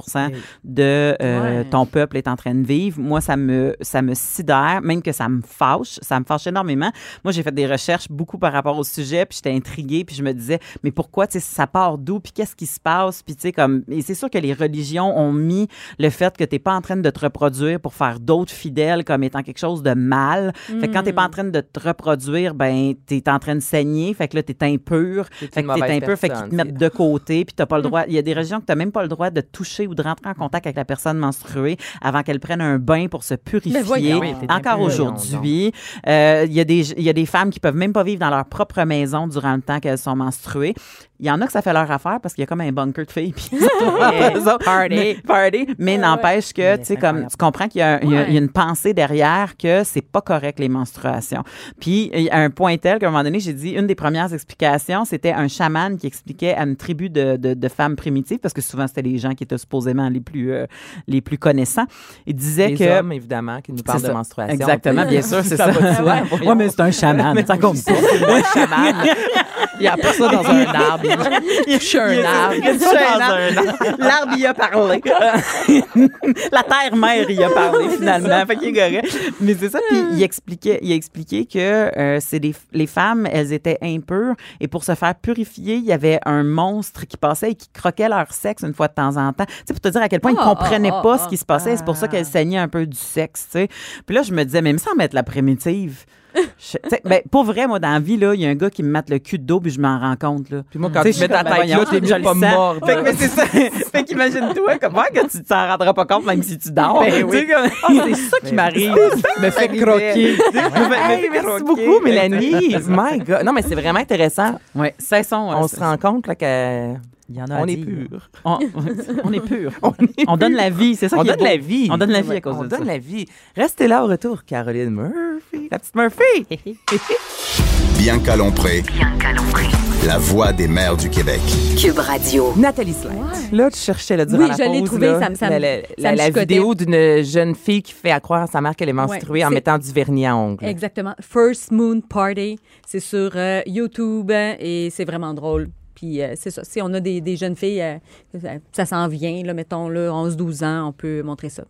de euh, Ouais. ton peuple est en train de vivre, moi, ça me, ça me sidère, même que ça me fâche. Ça me fâche énormément. Moi, j'ai fait des recherches beaucoup par rapport au sujet, puis j'étais intriguée, puis je me disais, mais pourquoi, tu sais, ça part d'où, puis qu'est-ce qui se passe, puis tu sais, comme... Et c'est sûr que les religions ont mis le fait que tu n'es pas en train de te reproduire pour faire d'autres fidèles comme étant quelque chose de mal. Fait que quand tu n'es pas en train de te reproduire, ben, tu es en train de saigner, fait que là, tu es impur. Fait que t'es mauvaise impur, fait qu'ils te mettent de côté, puis t'as pas le <laughs> droit. Il y a des régions que t'as même pas le droit de toucher ou de rentrer en contact avec la personne menstruée avant qu'elle prenne un bain pour se purifier. voyons. Oui, t'es Encore aujourd'hui, euh, il y a des il y a des femmes qui peuvent même pas vivre dans leur propre maison durant le temps qu'elles sont menstruées. Il y en a que ça fait leur affaire parce qu'il y a comme un bunker de filles. <laughs> Puis <laughs> party. Mais, party. Mais n'empêche que, tu sais, comme, tu comprends qu'il y, a- il y a il y a une pensée derrière que c'est pas correct les menstruations. Puis, il y a un point tel qu'à un moment donné, j'ai dit, une des premières explications, c'était un chaman qui expliquait à une tribu de, de, de femmes primitives, parce que souvent, c'était les gens qui étaient supposément les plus, euh, les plus connaissants. Il disait Les que... hommes, évidemment, qui nous parlent de ça. menstruation. Exactement, bien sûr, c'est ça. soi. Ouais, mais c'est un chaman, ça compte pas. <laughs> Il y a pas ça dans un arbre. Toucher un arbre. un arbre. L'arbre y a parlé. <laughs> La terre-mère y a parlé, finalement. Fait qu'il est correct. Mais c'est ça. Puis il expliquait, il expliquait que euh, c'est des, les femmes, elles étaient impures. Et pour se faire purifier, il y avait un monstre qui passait et qui croquait leur sexe une fois de temps en temps. Tu sais, pour te dire à quel point ils Ah, comprenaient ah, pas ah, ce qui se passait. C'est pour ça qu'elles saignaient un peu du sexe, tu sais. Puis là, je me disais, même sans mettre la primitive. Je- ben, pour vrai, moi, dans la vie, là, il y a un gars qui me mate le cul de dos, puis je m'en rends compte. Là. Puis moi, quand Tu tu mets ta tête ben, là, voyons, t'es pas mort. Fait que, mais c'est ça. <laughs> fait qu'imagine-toi, comment que tu t'en rendras pas compte même si tu dors. Ben oui. Ah, c'est ça qui m'arrive. me fait croquer. <laughs> Hey, merci beaucoup, Mélanie. <laughs> My God. Non, mais c'est vraiment intéressant. Ouais, cessons. On euh, se rend compte là, que Il y en a à on est dire. pur. On, <laughs> on est pur. On, est On donne la vie, c'est ça On donne beau. la vie. On donne la vie à cause On de donne ça. la vie. Restez là au retour, Caroline Murphy. La petite Murphy. <laughs> Bianca Lompré, Bianca Lompré. la voix des mères du Québec. Cube Radio. Nathalie Slade. Là, tu cherchais là, durant Oui, la je l'ai pause, trouvé, là, ça me- ça me- la, la- ça la- me la chicotait. vidéo d'une jeune fille qui fait à croire à sa mère qu'elle est menstruée Ouais, en mettant du vernis à ongles. Exactement. First Moon Party. C'est sur euh, YouTube et c'est vraiment drôle. Puis euh, c'est ça. Si on a des, des jeunes filles, euh, ça, ça s'en vient, là, mettons, là, 11-12 ans, on peut montrer ça.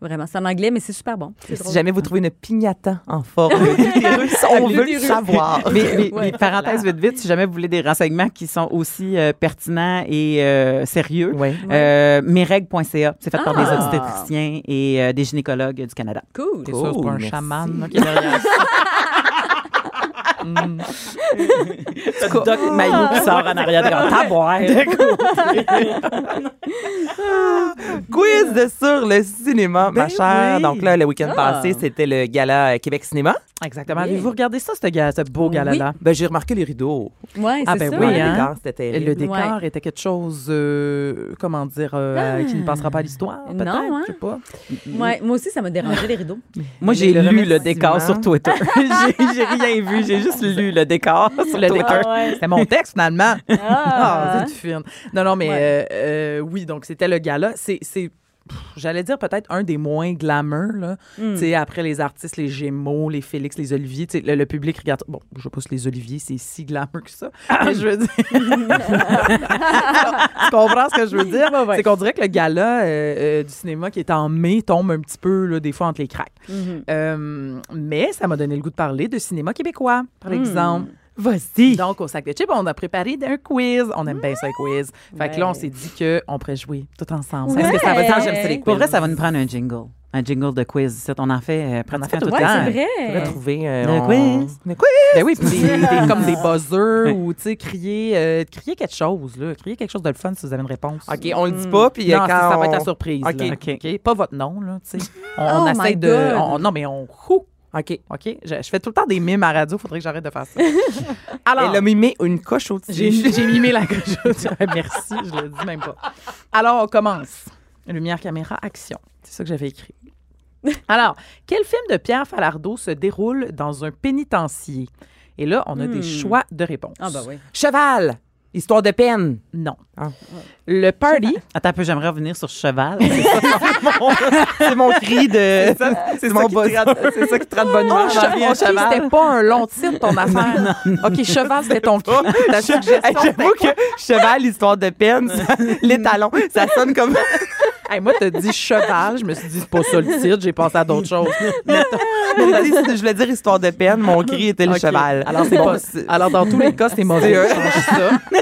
Vraiment. C'est en anglais, mais c'est super bon. Si drôle. jamais vous trouvez une pignata en forme <laughs> d'utérus, on veut le savoir. <laughs> Mais, mais- Ouais. mais parenthèse vite vite, si jamais vous voulez des renseignements qui sont aussi euh, pertinents et euh, sérieux, Ouais. euh, mesrègles.ca, c'est fait par des Ah. obstétriciens et euh, des gynécologues du Canada. Cool. C'est ça, c'est pas un merci. chaman qui est derrière ça. Mm. <laughs> Le Doc Maillot qui sort en arrière de <laughs> Quiz de sur le cinéma, ma Ben chère. oui. Donc là, le week-end Ah. passé, c'était le gala euh, Québec Cinéma. Exactement. Avez-vous regardé ça, ce, gars, ce beau Oui. gala-là? Ben, j'ai remarqué les rideaux. Ouais, Ah, c'est ben ça. oui, le hein? décor, c'était. Le décor Ouais. était quelque chose, euh, comment dire, euh, Ah. qui ne passera pas à l'histoire, Non, peut-être, hein? je sais pas. Ouais, moi aussi, ça m'a dérangé les rideaux. Moi, j'ai Le lu le décor sur Twitter. <laughs> j'ai j'ai rien vu, j'ai juste lu le décor sur Le décor. C'était mon texte, finalement. Ah, Ah, c'est fine. Non, non, mais Ouais. euh, euh, oui, donc c'était le gala. C'est, j'allais dire peut-être un des moins glamour, là. Hmm. Tu sais, après les artistes, les Gémeaux, les Félix, les Oliviers, tu sais, le, le public regarde. Bon, je si les Oliviers, c'est si glamour que ça. <coughs> mais je veux dire. <laughs> tu comprends ce que je veux dire? Ouais, ouais. C'est qu'on dirait que le gala euh, euh, du cinéma qui est en mai tombe un petit peu, là, des fois, entre les cracks. Mhm. Euh, mais ça m'a donné le goût de parler de cinéma québécois, par exemple. Vas-y. Donc, au sac de chips, on a préparé un quiz. On aime bien ça, les quiz. Fait que là, on s'est dit qu'on pourrait jouer tout ensemble. Ouais. Est-ce que ça veut dire j'aime ça, les quiz? Pour vrai, ça va nous prendre un jingle. Un jingle de quiz. On en fait euh, pratiquement tout le Ouais, temps. c'est vrai. On va trouver euh, Le on- quiz. Le quiz. Ben oui, puis des, des- <laughs> comme des buzzers ou, tu sais, crier, euh, crier quelque chose, là. Crier quelque chose de le fun si vous avez une réponse. OK, on le dit pas, puis euh, non, quand ça, ça va être la surprise. OK. là. OK. Pas votre nom, là, tu sais. <laughs> On, Oh on essaie de... On- non, mais on... Ouh, OK. OK? Je, je fais tout le temps des mimes à radio. Faudrait que j'arrête de faire ça. <laughs> Alors... Elle a mimé une coche au-dessus. J'ai j'ai mimé la coche. <laughs> Merci, je le dis même pas. Alors, on commence. Lumière, caméra, action. C'est ça que j'avais écrit. <laughs> Alors, quel film de Pierre Falardeau se déroule dans un pénitencier? Et là, on a des choix de réponse. Ah, bah oui. Cheval. Histoire de peine. Non. Ah. Le party. <laughs> Attends un peu, j'aimerais revenir sur cheval. <laughs> C'est mon cri de. C'est mon. C'est ça qui te rend de bonne Oh, che- cheval. c'était pas un long titre, ton <laughs> affaire. OK, cheval, c'était ton cri. Ta Hey, suggestion, J'avoue que cheval, histoire de peine, ça- les talons, ça sonne comme. Hey, moi, t'as dit cheval. Je me suis dit, c'est pas ça le titre. J'ai pensé à d'autres choses. Je voulais dire histoire de peine, mon cri était le cheval. Alors, c'est Bon, Alors, dans tous les cas, c'est mauvais. Change ça. <laughs>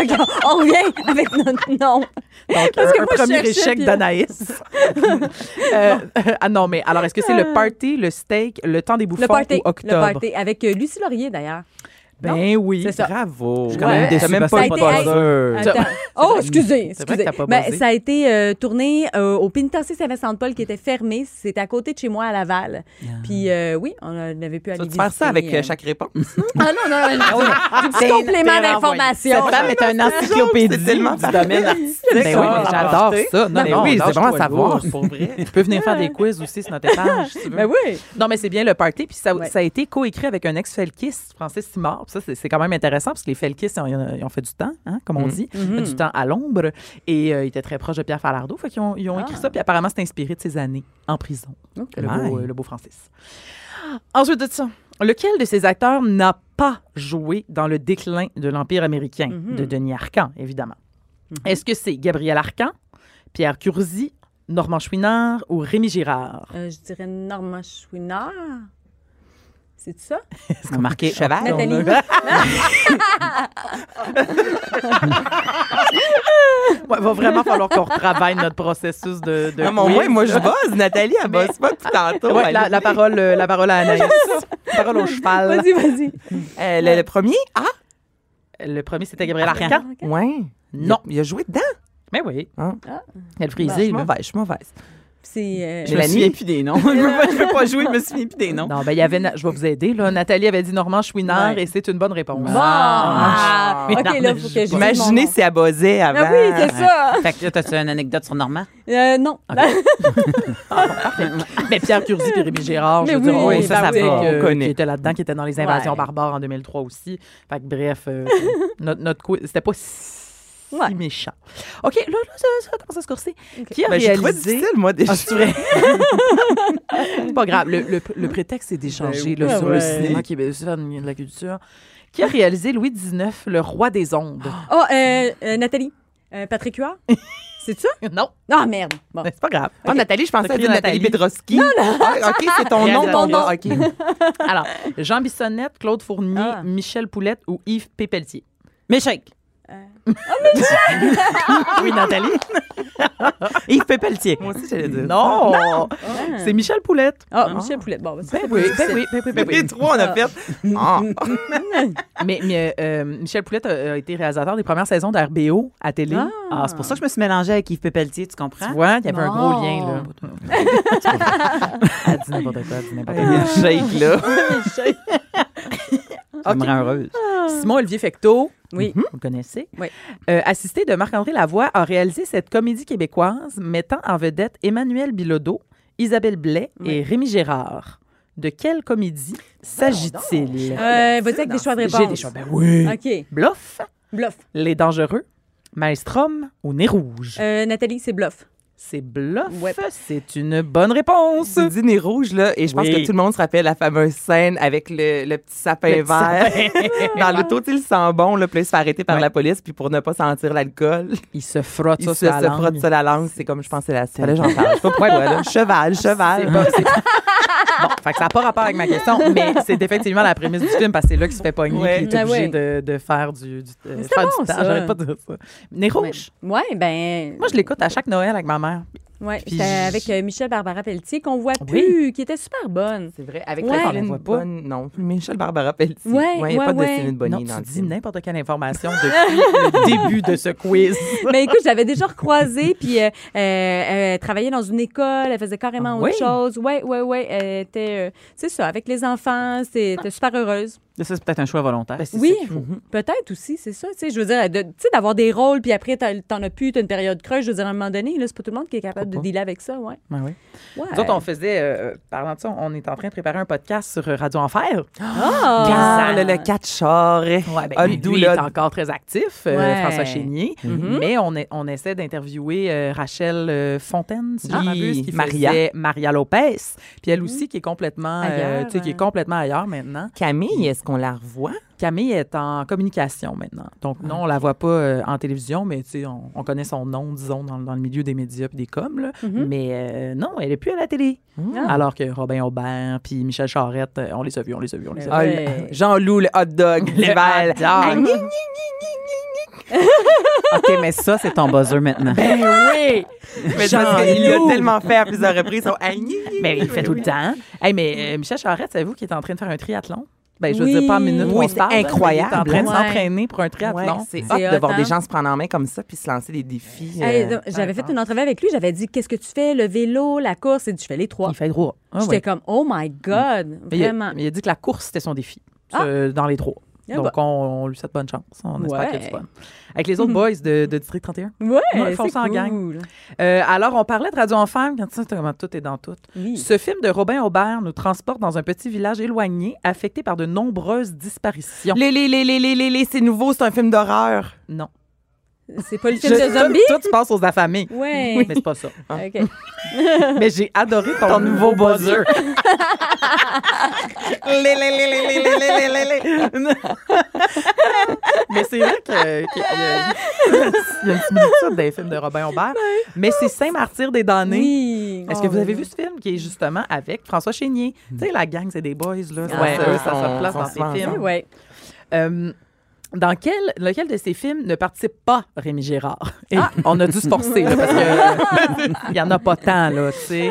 OK, on revient avec notre nom. Donc, Parce un, que un moi, je premier échec puis- d'Anaïs. <laughs> Euh, ah non, mais alors, est-ce que c'est le party, le steak, le temps des bouffons Le party. ou octobre? Le party. Avec euh, Lucie Laurier, d'ailleurs. Ben oui. C'est ça. Bravo. suis quand même Ouais. déçue même parce pas été-. Oh, excusez, C'est vrai que excusez. pas Ben, ça a été euh, tourné euh, au pénitencier Saint-Vincent-de-Paul qui était fermé. C'était à côté de chez moi à Laval. Puis euh, oui, on avait pu aller visiter. faire ça avec euh, chaque réponse? Ah <laughs> non, non, non. non. Du petit complément d'information. Cette femme est une encyclopédie C'est tellement du domaine artistique. Ben mais j'adore ça. Non, non, oui, c'est vraiment à savoir. pour vrai. Tu peux venir faire des quiz aussi sur notre étage, si tu veux. Ben oui. Non, mais c'est bien le party. Puis ça, a été coécrit avec un ex-Felkis, Francis Simard. Ça, c'est- c'est quand même intéressant parce que les Felkis, ils ont, ils ont fait du temps, hein, comme on dit, du temps à l'ombre. Et euh, ils étaient très proches de Pierre Falardeau. Fait qu'ils ont, ils ont écrit ça. Puis apparemment, c'est inspiré de ses années en prison. Le, beau, euh, le beau Francis. Ensuite de ça, lequel de ces acteurs n'a pas joué dans le déclin de l'Empire américain? De Denis Arcand, évidemment. Est-ce que c'est Gabriel Arcan, Pierre Curzi, Normand Chouinard ou Rémi Girard? Euh, je dirais Normand Chouinard. C'est ça? <laughs> C'est marqué Cheval. Nathalie? Il <laughs> va vraiment falloir qu'on retravaille notre processus de, de Ah, mon quiz. moi, je bosse. Nathalie, elle bosse pas depuis tantôt. Ouais, la, la parole, euh, la parole à <laughs> Anaïs. la parole au cheval. Vas-y, vas-y. Euh, le, le premier? Ah, Le premier, c'était Gabriel Arcan. Arcan. ouais. Non. Il a, joué dedans. Mais oui. Ah. Elle Je frisée, suis là. mauvaise, je suis mauvaise. C'est. euh, Je me souviens plus des noms. je veux pas, je veux pas jouer, je me souviens plus des noms. Non, ben il y avait. Na- Je vais vous aider. Là. Nathalie avait dit Normand Chouinard Ouais. et c'est une bonne réponse. Bon! Ah, OK, là, faut que je Imaginez si elle buzzait avant. Ah oui, c'est ça. Fait que là, t'as-tu une anecdote sur Normand? Euh, non. <laughs> Mais Pierre Curzi et Rémi Gérard, Mais je veux dire, oui, ça, savait ça connaît. qui était là-dedans, qui était dans les invasions Ouais. barbares en 2003 aussi. Fait que bref, euh, <laughs> notre, notre c'était pas si Ouais. méchant. OK, là, là, ça, ça commence à se corser. Qui a Ben, j'ai trouvé réalisé... difficile, moi, déjà. Ah, c'est vrai? C'est <laughs> pas grave. Le, le- le prétexte est d'échanger Ben là, oui. sur Ouais, le ouais. cinéma québécois de la culture. Qui a réalisé Louis XIX, le roi des ondes? Oh, euh, euh, Nathalie. Euh, Patrick Huard? <laughs> C'est ça? Non, Ah, merde. Bon. c'est pas grave. Ah, Nathalie, je pensais T'as à dire crié Nathalie Nathalie. Pedroski. Non, non. OK, c'est ton nom. Ton nom. OK. Alors, Jean Bissonnette, Claude Fournier, Ah. Michel Poulette ou Yves Pépeltier? Mais shake. Oui, Nathalie? <laughs> Yves Pépeltier. Moi aussi, j'allais dire. Non! C'est Michel Poulette. Ah, Michel Poulet. Bon, ben, Ben oui, ben oui, ben oui, ben oui. Les trois, on a fait. Ah. <laughs> Mais, mais, euh, Michel Poulette a, a été réalisateur des premières saisons d'RBO à télé. Ah, c'est pour ça que je me suis mélangée avec Yves Pépeltier, tu comprends? Tu vois, il y avait un gros Non. lien, là. <laughs> Elle dit n'importe quoi, elle dit n'importe quoi. Shake, là. Ça me rend heureuse. Simon Olivier Fecteau, Oui. vous le connaissez, Oui. euh, assisté de Marc-André Lavoie, a réalisé cette comédie québécoise mettant en vedette Emmanuel Bilodeau, Isabelle Blais et Rémi Gérard. De quelle comédie s'agit-il? Euh, Vas-y avec des choix de réponse. J'ai des choix. Ben oui. OK. Bluff, Bluff. Les Dangereux, Maelstrom ou Nez Rouge? Euh, Nathalie, c'est bluff. C'est Bluff. Ouais. C'est une bonne réponse. Nez rouge, là, et je pense Oui. que tout le monde se rappelle la fameuse scène avec le, le petit sapin Le petit vert. <laughs> Dans l'auto, il sent bon, là, puis il se fait arrêter par Ouais. la police, puis pour ne pas sentir l'alcool, Il se frotte il ça se, sur la se langue. frotte sur la langue. C'est comme, je pense, que c'est la scène. Là, j'en parle. Je sais pas pourquoi, là. <laughs> Cheval, cheval. Bon, fait que ça n'a pas rapport avec ma question, mais c'est effectivement la prémisse du film parce que c'est là qu'il se fait pogner Ouais. qu'il est Ah obligé ouais. de, de faire du, du, euh, faire bon, du temps. J'arrête pas de dire ça. Nez rouge? Ouais, ben. Moi, je l'écoute à chaque Noël avec ma mère. Ouais, Puis c'était avec euh, Michel Barbara Pelletier qu'on voit Oui? plus, qui était super bonne. C'est vrai. Avec Ouais. la On Céline voit pas. Bonne. Non, Michel Barbara Pelletier. Ouais, il n'y a ouais, pas de ouais. Céline Bonny non, dans tu le dis n'importe quelle information <laughs> depuis le début de ce quiz. <laughs> Mais écoute, j'avais déjà recroisé, puis euh, euh, elle travaillait dans une école, elle faisait carrément Ah autre oui? chose. Ouais, ouais, ouais. Elle était, euh, c'est ça, avec les enfants, c'était était super heureuse. Ça, c'est peut-être un choix volontaire. Ben, c'est Oui, <laughs> peut-être aussi, c'est ça. Tu sais, je veux dire, de- tu sais, d'avoir des rôles, puis après, t'en as plus, t'as une période creuse. Je veux dire, à un moment donné, là, c'est pas tout le monde qui est capable de Pourquoi dealer avec ça, ouais. Ben oui. ouais. Nous autres, on faisait, euh, parlant de ça, on est en train de préparer un podcast sur euh, Radio Enfer. <gasps> Ah! Carl, le catcheur. Ouais, ben, Ah, lui, est encore très actif, euh. François Chénier. Mais on, est, on essaie d'interviewer euh, Rachel euh, Fontaine, si Oui, m'abuse, qui Maria. faisait Maria Lopez. Puis elle aussi, qui est complètement, euh, Ailleurs, tu sais, qui est complètement ailleurs maintenant. Camille, est-ce qu'on la revoit? Camille est en communication maintenant. Donc, non, on la voit pas euh, en télévision, mais tu sais, on, on connaît son nom, disons, dans, dans le milieu des médias et des coms. là. Mais euh, non, elle est plus à la télé. Ah. Alors que Robin Aubert puis Michel Charette, euh, on les a vus, on les a vus, on les a vus. Ah, Ouais. le- Jean-Loup, le hot dog, les balles. Ah, Agni- OK, mais ça, c'est ton buzzer maintenant. Ben oui! Mais parce qu'il l'a tellement fait à plusieurs reprises. son Mais il le fait tout le temps. Hey, mais euh, Michel Charette, savez-vous qu'il est en train de faire un triathlon? Ben, je veux Oui. dire, pas en minute, Oui, c'est incroyable. Il est en train de Ouais. s'entraîner pour un triathlon. c'est C'est hot de hot, voir hein? des gens se prendre en main comme ça puis se lancer des défis. Hey, euh, j'avais fait une entrevue avec lui, j'avais dit Qu'est-ce que tu fais Le vélo, la course? Et dit, Je fais les trois. Il fait droit. Ah, J'étais ouais. comme Oh my God, Mais il, a, vraiment. mais il a dit que la course, c'était son défi Ah. euh, dans les trois. Ah Donc, bah. on, on lui souhaite bonne chance. On espère Ouais. qu'il y a du fun. Avec les autres <laughs> boys de, de District 31. Ouais, ils font ça en gang. Euh, alors, on parlait de Radio Enfant. Quand tu sais comment tout est dans tout. Oui. Ce film de Robin Aubert nous transporte dans un petit village éloigné, affecté par de nombreuses disparitions. Les, les, les, les, les, les, les, c'est nouveau, c'est un film d'horreur. Non. C'est pas le film je, de zombie? Toi, toi, tu penses aux affamés. Ouais. Oui. Mais c'est pas ça. Hein? Okay. <laughs> mais j'ai adoré ton, ton nouveau buzzer. <laughs> mais c'est vrai qu'il y, a une similitude des films de Robin Aubert. Mais c'est Saint-Martyr des damnés. Oui. Est-ce que vous oh, avez vu ce film qui est justement avec François Chénier? Mm. Tu sais, la gang, c'est des boys, là. Ouais, ça, eux, ça, se place dans ces films. Oui, oui. Euh, dans quel, lequel de ces films ne participe pas Rémi Girard? Et on a dû se forcer, là, parce qu'il <laughs> n'y en a pas tant, là, tu sais.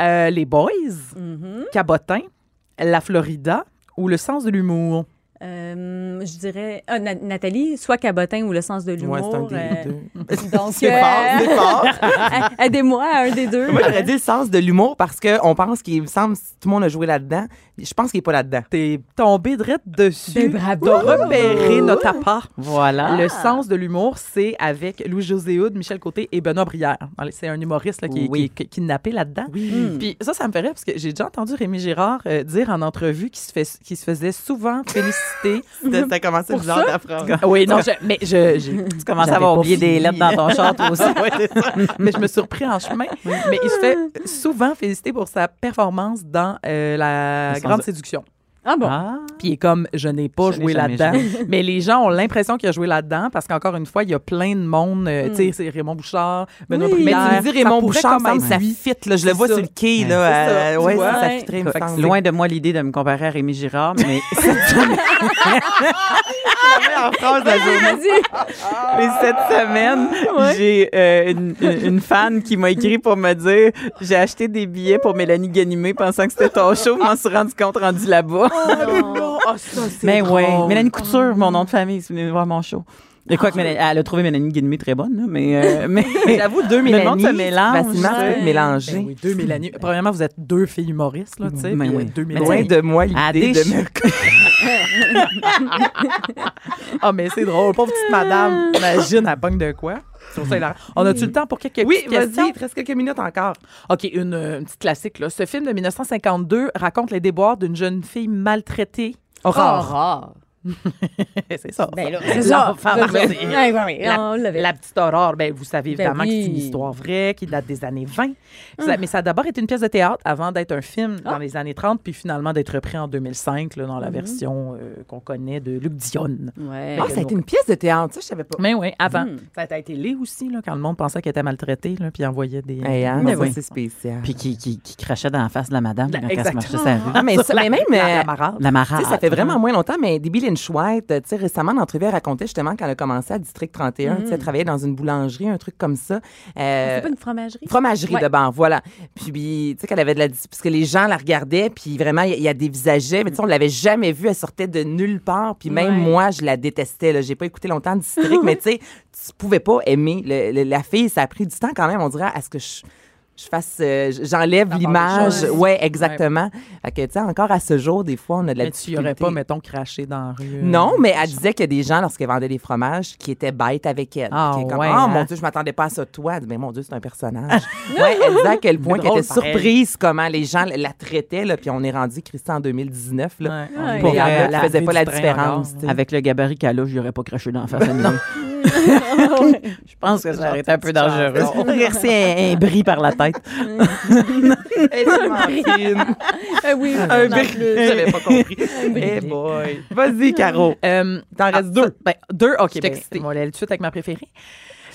Euh, les Boys, Cabotin, La Florida ou Le sens de l'humour? Euh, je dirais ah, Na- Nathalie, soit Cabotin ou le sens de Ouais, l'humour. c'est un des euh, deux. <laughs> donc, <laughs> C'est euh, fort, c'est fort. <laughs> Aidez-moi à un des deux. Moi, j'aurais dit le sens de l'humour parce qu'on pense qu'il me semble que tout le monde a joué là-dedans. Je pense qu'il n'est pas là-dedans. T'es tombé direct dessus. Ben, bravo. T'as repéré notre appart. Voilà. Le sens de l'humour, c'est avec Louis-José Houd, Michel Côté et Benoît Brière. C'est un humoriste là, qui, Oui. qui est kidnappé là-dedans. Mm. Puis ça, ça me fait rire parce que j'ai déjà entendu Rémi Girard euh, dire en entrevue qu'il se, fait, qu'il se faisait souvent féliciter. Ça a commencé bizarre ça? ta phrase. oui, non, je- mais je, <laughs> je- Tu commences à avoir oublié des lettres dans ton char, toi aussi. Ouais, c'est ça. <laughs> mais je me suis repris en chemin. Mais il se fait souvent féliciter pour sa performance dans euh, La Le Grande de- Séduction. Ah bon? Ah. Puis il est comme, je n'ai pas Je joué là-dedans. <laughs> Mais les gens ont l'impression qu'il a joué là-dedans parce qu'encore une fois, il y a plein de monde. euh, Tu sais, c'est Raymond Bouchard, Benoît Oui. Mais tu me dis Ça Raymond Bouchard, comme ça, fit. Là, je le C'est vois ça. sur le quai. C'est Là, ça, euh, ouais, vois. ça, Ouais. Fait que. Loin de moi l'idée de me comparer à Rémi Girard, mais <laughs> cette semaine, en phrase de journée. mais cette semaine, j'ai euh, une, fan qui m'a écrit pour me dire j'ai acheté des billets pour Mélanie Ganimé pensant que c'était ton show, m'en suis rendu compte rendu là-bas. Oh, <laughs> ça, c'est Mais ouais, drôle. Mélanie Couture, mon nom de famille, si vous venez voir mon show. Et quoi que Mélanie- elle a trouvé Mélanie Ganimé très bonne, là, mais, euh, <laughs> mais <laughs> J'avoue, deux Mais le monde Mélanie, se mélange, facilement, mélanger. Ben oui, deux Mélanie. Premièrement, vous êtes deux filles humoristes, là, tu sais. Ben oui. Deux Mais Mélanie. Loin de moi l'idée de me... <laughs> Ah, mais c'est drôle. Pauvre petite madame. Imagine, elle pogne de quoi? Ça. On a-tu le temps pour quelques Oui, petites questions? vas-y, il te reste quelques minutes encore. OK, une, euh, une petite classique. Là. Ce film de 1952 raconte les déboires d'une jeune fille maltraitée. Aurore. <laughs> c'est ça. Ben là, <laughs> c'est ça. La, petite Aurore, ben, vous savez Ben évidemment que c'est une oui. histoire vraie qui date des années 20. Ça- mais ça a d'abord été une pièce de théâtre avant d'être un film dans les années 30, puis finalement d'être repris en 2005 là, dans la version euh, qu'on connaît de Luc Dionne. Ouais. Ah, ça a été une pièce de théâtre, ça, je savais pas. Mais oui, avant. Hmm. Ça a été laid aussi, là, quand le monde pensait qu'elle était maltraitée, là, puis envoyait des... Hey, hein, Mais oui. c'est spécial. puis qui, qui, qui crachait dans la face de la madame La- quand elle se marchait exactement. sa rue. Ah, mais, <laughs> ça, mais même, la, la euh, marade. La ça fait vraiment moins longtemps, mais Debbie Lynch White, tu sais, récemment, en entrevue, elle racontait justement quand elle a commencé à District 31, tu sais, elle travaillait dans une boulangerie, un truc comme ça. Euh, C'est pas une fromagerie? Fromagerie Ouais. de banc, voilà. Puis, tu sais, qu'elle avait de la. Parce que les gens la regardaient, puis vraiment, il y, y a dévisageait. Mais tu sais, on l'avait jamais vue. Elle sortait de nulle part. Puis même Ouais. moi, je la détestais. Là. J'ai pas écouté longtemps District, <laughs> mais tu sais, tu pouvais pas aimer le- le- la fille. Ça a pris du temps quand même. On dirait, à ce que je. Je fasse, euh, j'enlève l'image. Ouais, exactement. Fait que, tu sais, encore à ce jour, des fois, on a de la Mais tu y aurais difficulté. pas, mettons, craché dans la rue. euh, Non, mais elle disait qu'il y a des gens, lorsqu'elle vendait des fromages, qui étaient bêtes avec elle. Ah, Qui est comme, ouais, oh hein? mon Dieu, je m'attendais pas à ça de toi. Elle dit, mais mon Dieu, c'est un personnage. <laughs> ouais, elle disait à quel point qu'elle était surprise comment les gens la traitaient, là, puis on est rendu Christian en 2019. Là. Ouais. Ouais. Pour Pour, elle, elle faisait pas la différence. encore. tu. Avec le gabarit qu'elle a, je n'aurais pas craché dans la face. <laughs> Je pense que ça aurait été un peu dangereux. Verser un, un bris par la tête. <laughs> Fine. Ah oui, un plus. J'avais pas compris. Eh boy. Vas-y, Caro. Euh, T'en restes deux. Ben, deux, OK. Ben, on va aller tout de suite avec ma préférée.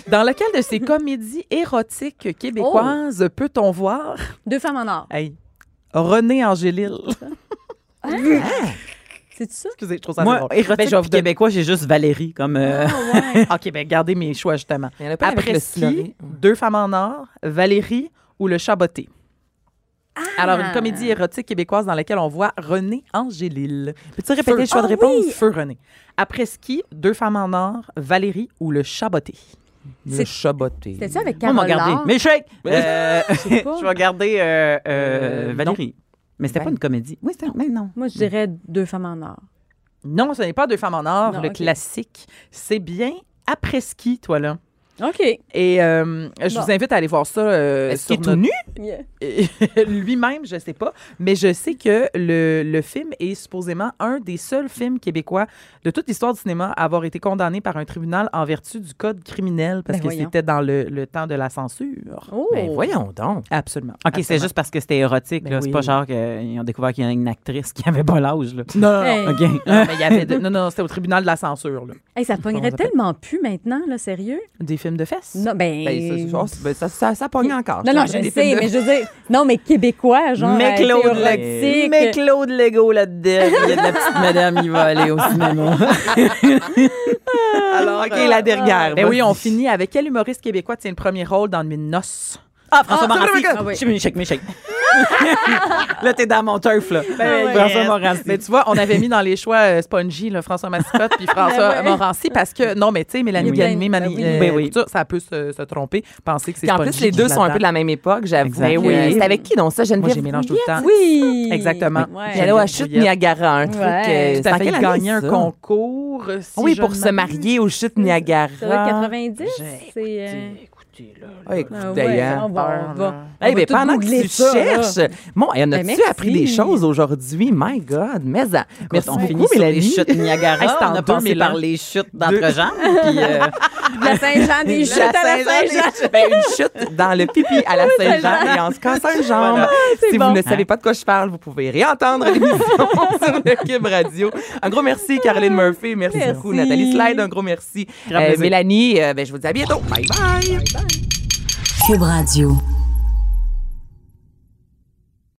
Dans lequel de ces comédies érotiques québécoises peut-on voir Deux femmes en or. hey, René Angélil? C'est ça? Excusez, je trouve ça Moi, drôle. érotique Ben, je vais vous québécois, j'ai juste Valérie comme. euh, <laughs> OK, ben gardez mes choix, justement. Il y en a pas avec Après le ski. Deux femmes en or, Valérie ou Le Chaboté. Alors, une comédie érotique québécoise dans laquelle on voit René Angélil. Peux-tu répéter Feu. le choix de Ah réponse? oui! Feu René. Après ski, Deux femmes en or, Valérie ou Le Chaboté. Le C'est- chaboté. C'était ça avec Moi, m'a Carole gardé. Laure? Mais shake! Euh, <laughs> je vais garder euh, euh, Euh, Valérie. Mais c'était pas Valérie. une comédie. Oui, c'était. Mais non. Moi, je dirais deux femmes en or. Non, ce n'est pas Deux femmes en or, Non, le classique. C'est bien Après ski, toi, là. OK. Et euh, je Bon. vous invite à aller voir ça. euh, Est-ce qu'il est tout notre- nu? Yeah. <laughs> Lui-même, je sais pas. Mais je sais que le, le film est supposément un des seuls films québécois de toute l'histoire du cinéma à avoir été condamné par un tribunal en vertu du code criminel parce Ben que c'était dans le, le temps de la censure. Oh. Ben voyons donc. Absolument. OK, c'est juste parce que c'était érotique. Ben là. C'est oui. pas genre qu'ils ont découvert qu'il y a une actrice qui avait pas l'âge. là. Non, non, non. Hey. Non, mais il y avait de- non, non, c'était au tribunal de la censure, là. Hey, ça pognerait tellement plus maintenant, là, sérieux? Des films de fesses. Non, ben. Ben, ça, ça, ben, ça, ça, ça pogne encore. non, non, je sais, de- mais je veux dire, non, mais québécois, genre. Mais Claude. Le... mais Claude Lego là-dedans. <laughs> Il y a de la petite madame, il va aller au cinéma. Alors, OK, la dernière. Ben oui, on finit avec quel humoriste québécois tient le premier rôle dans Nuit de noces? Ah, François Ah, Morancy. ah oui. Je suis m'échec, m'échec. là, t'es dans mon turf, là. Ben, François yes. Morancy. Mais tu vois, on avait mis dans les choix euh, Spongy, là, François Massicotte puis <laughs> François Ben ouais. Morancy parce que, non, mais tu sais, Mélanie ben oui. euh, Ben ça peut se, se tromper, penser que c'est Puis en Spongy. plus, les deux sont un peu de la même époque, j'avoue. Euh, Oui. C'était avec qui, donc ça? Geneviève? Moi, j'ai mélange tout le temps. Oui. Exactement. Allait à Chute. Niagara, un truc. Euh, c'est en fait quelle gagner un ça? concours. Oui, pour se marier aux Chutes Niagara. Ça doit être 90? J'ai C'est. Écoutez, là. Ah, ouais, on va- on va- pendant que tu ça, là. cherches, bon, et on Ben, a-tu appris des choses aujourd'hui? My God, mais ça. Merci on beaucoup, finit sur les chutes <laughs> Niagara. Hey, on a passé 2000 par les chutes d'entre-jambes. Puis, <laughs> euh, La Saint-Jean, des chutes à la Saint-Jean. Ben, une chute dans le pipi à la Saint-Jean et en se cassant une jambe. Si bon. vous ne savez pas de quoi je parle, vous pouvez réentendre l'émission <laughs> sur le Cube Radio. Un gros merci, Caroline Murphy. Merci, Merci. beaucoup, Nathalie Slide. Un gros merci. Euh. Mélanie, euh, ben, je vous dis à bientôt. Bye bye. Cube Radio.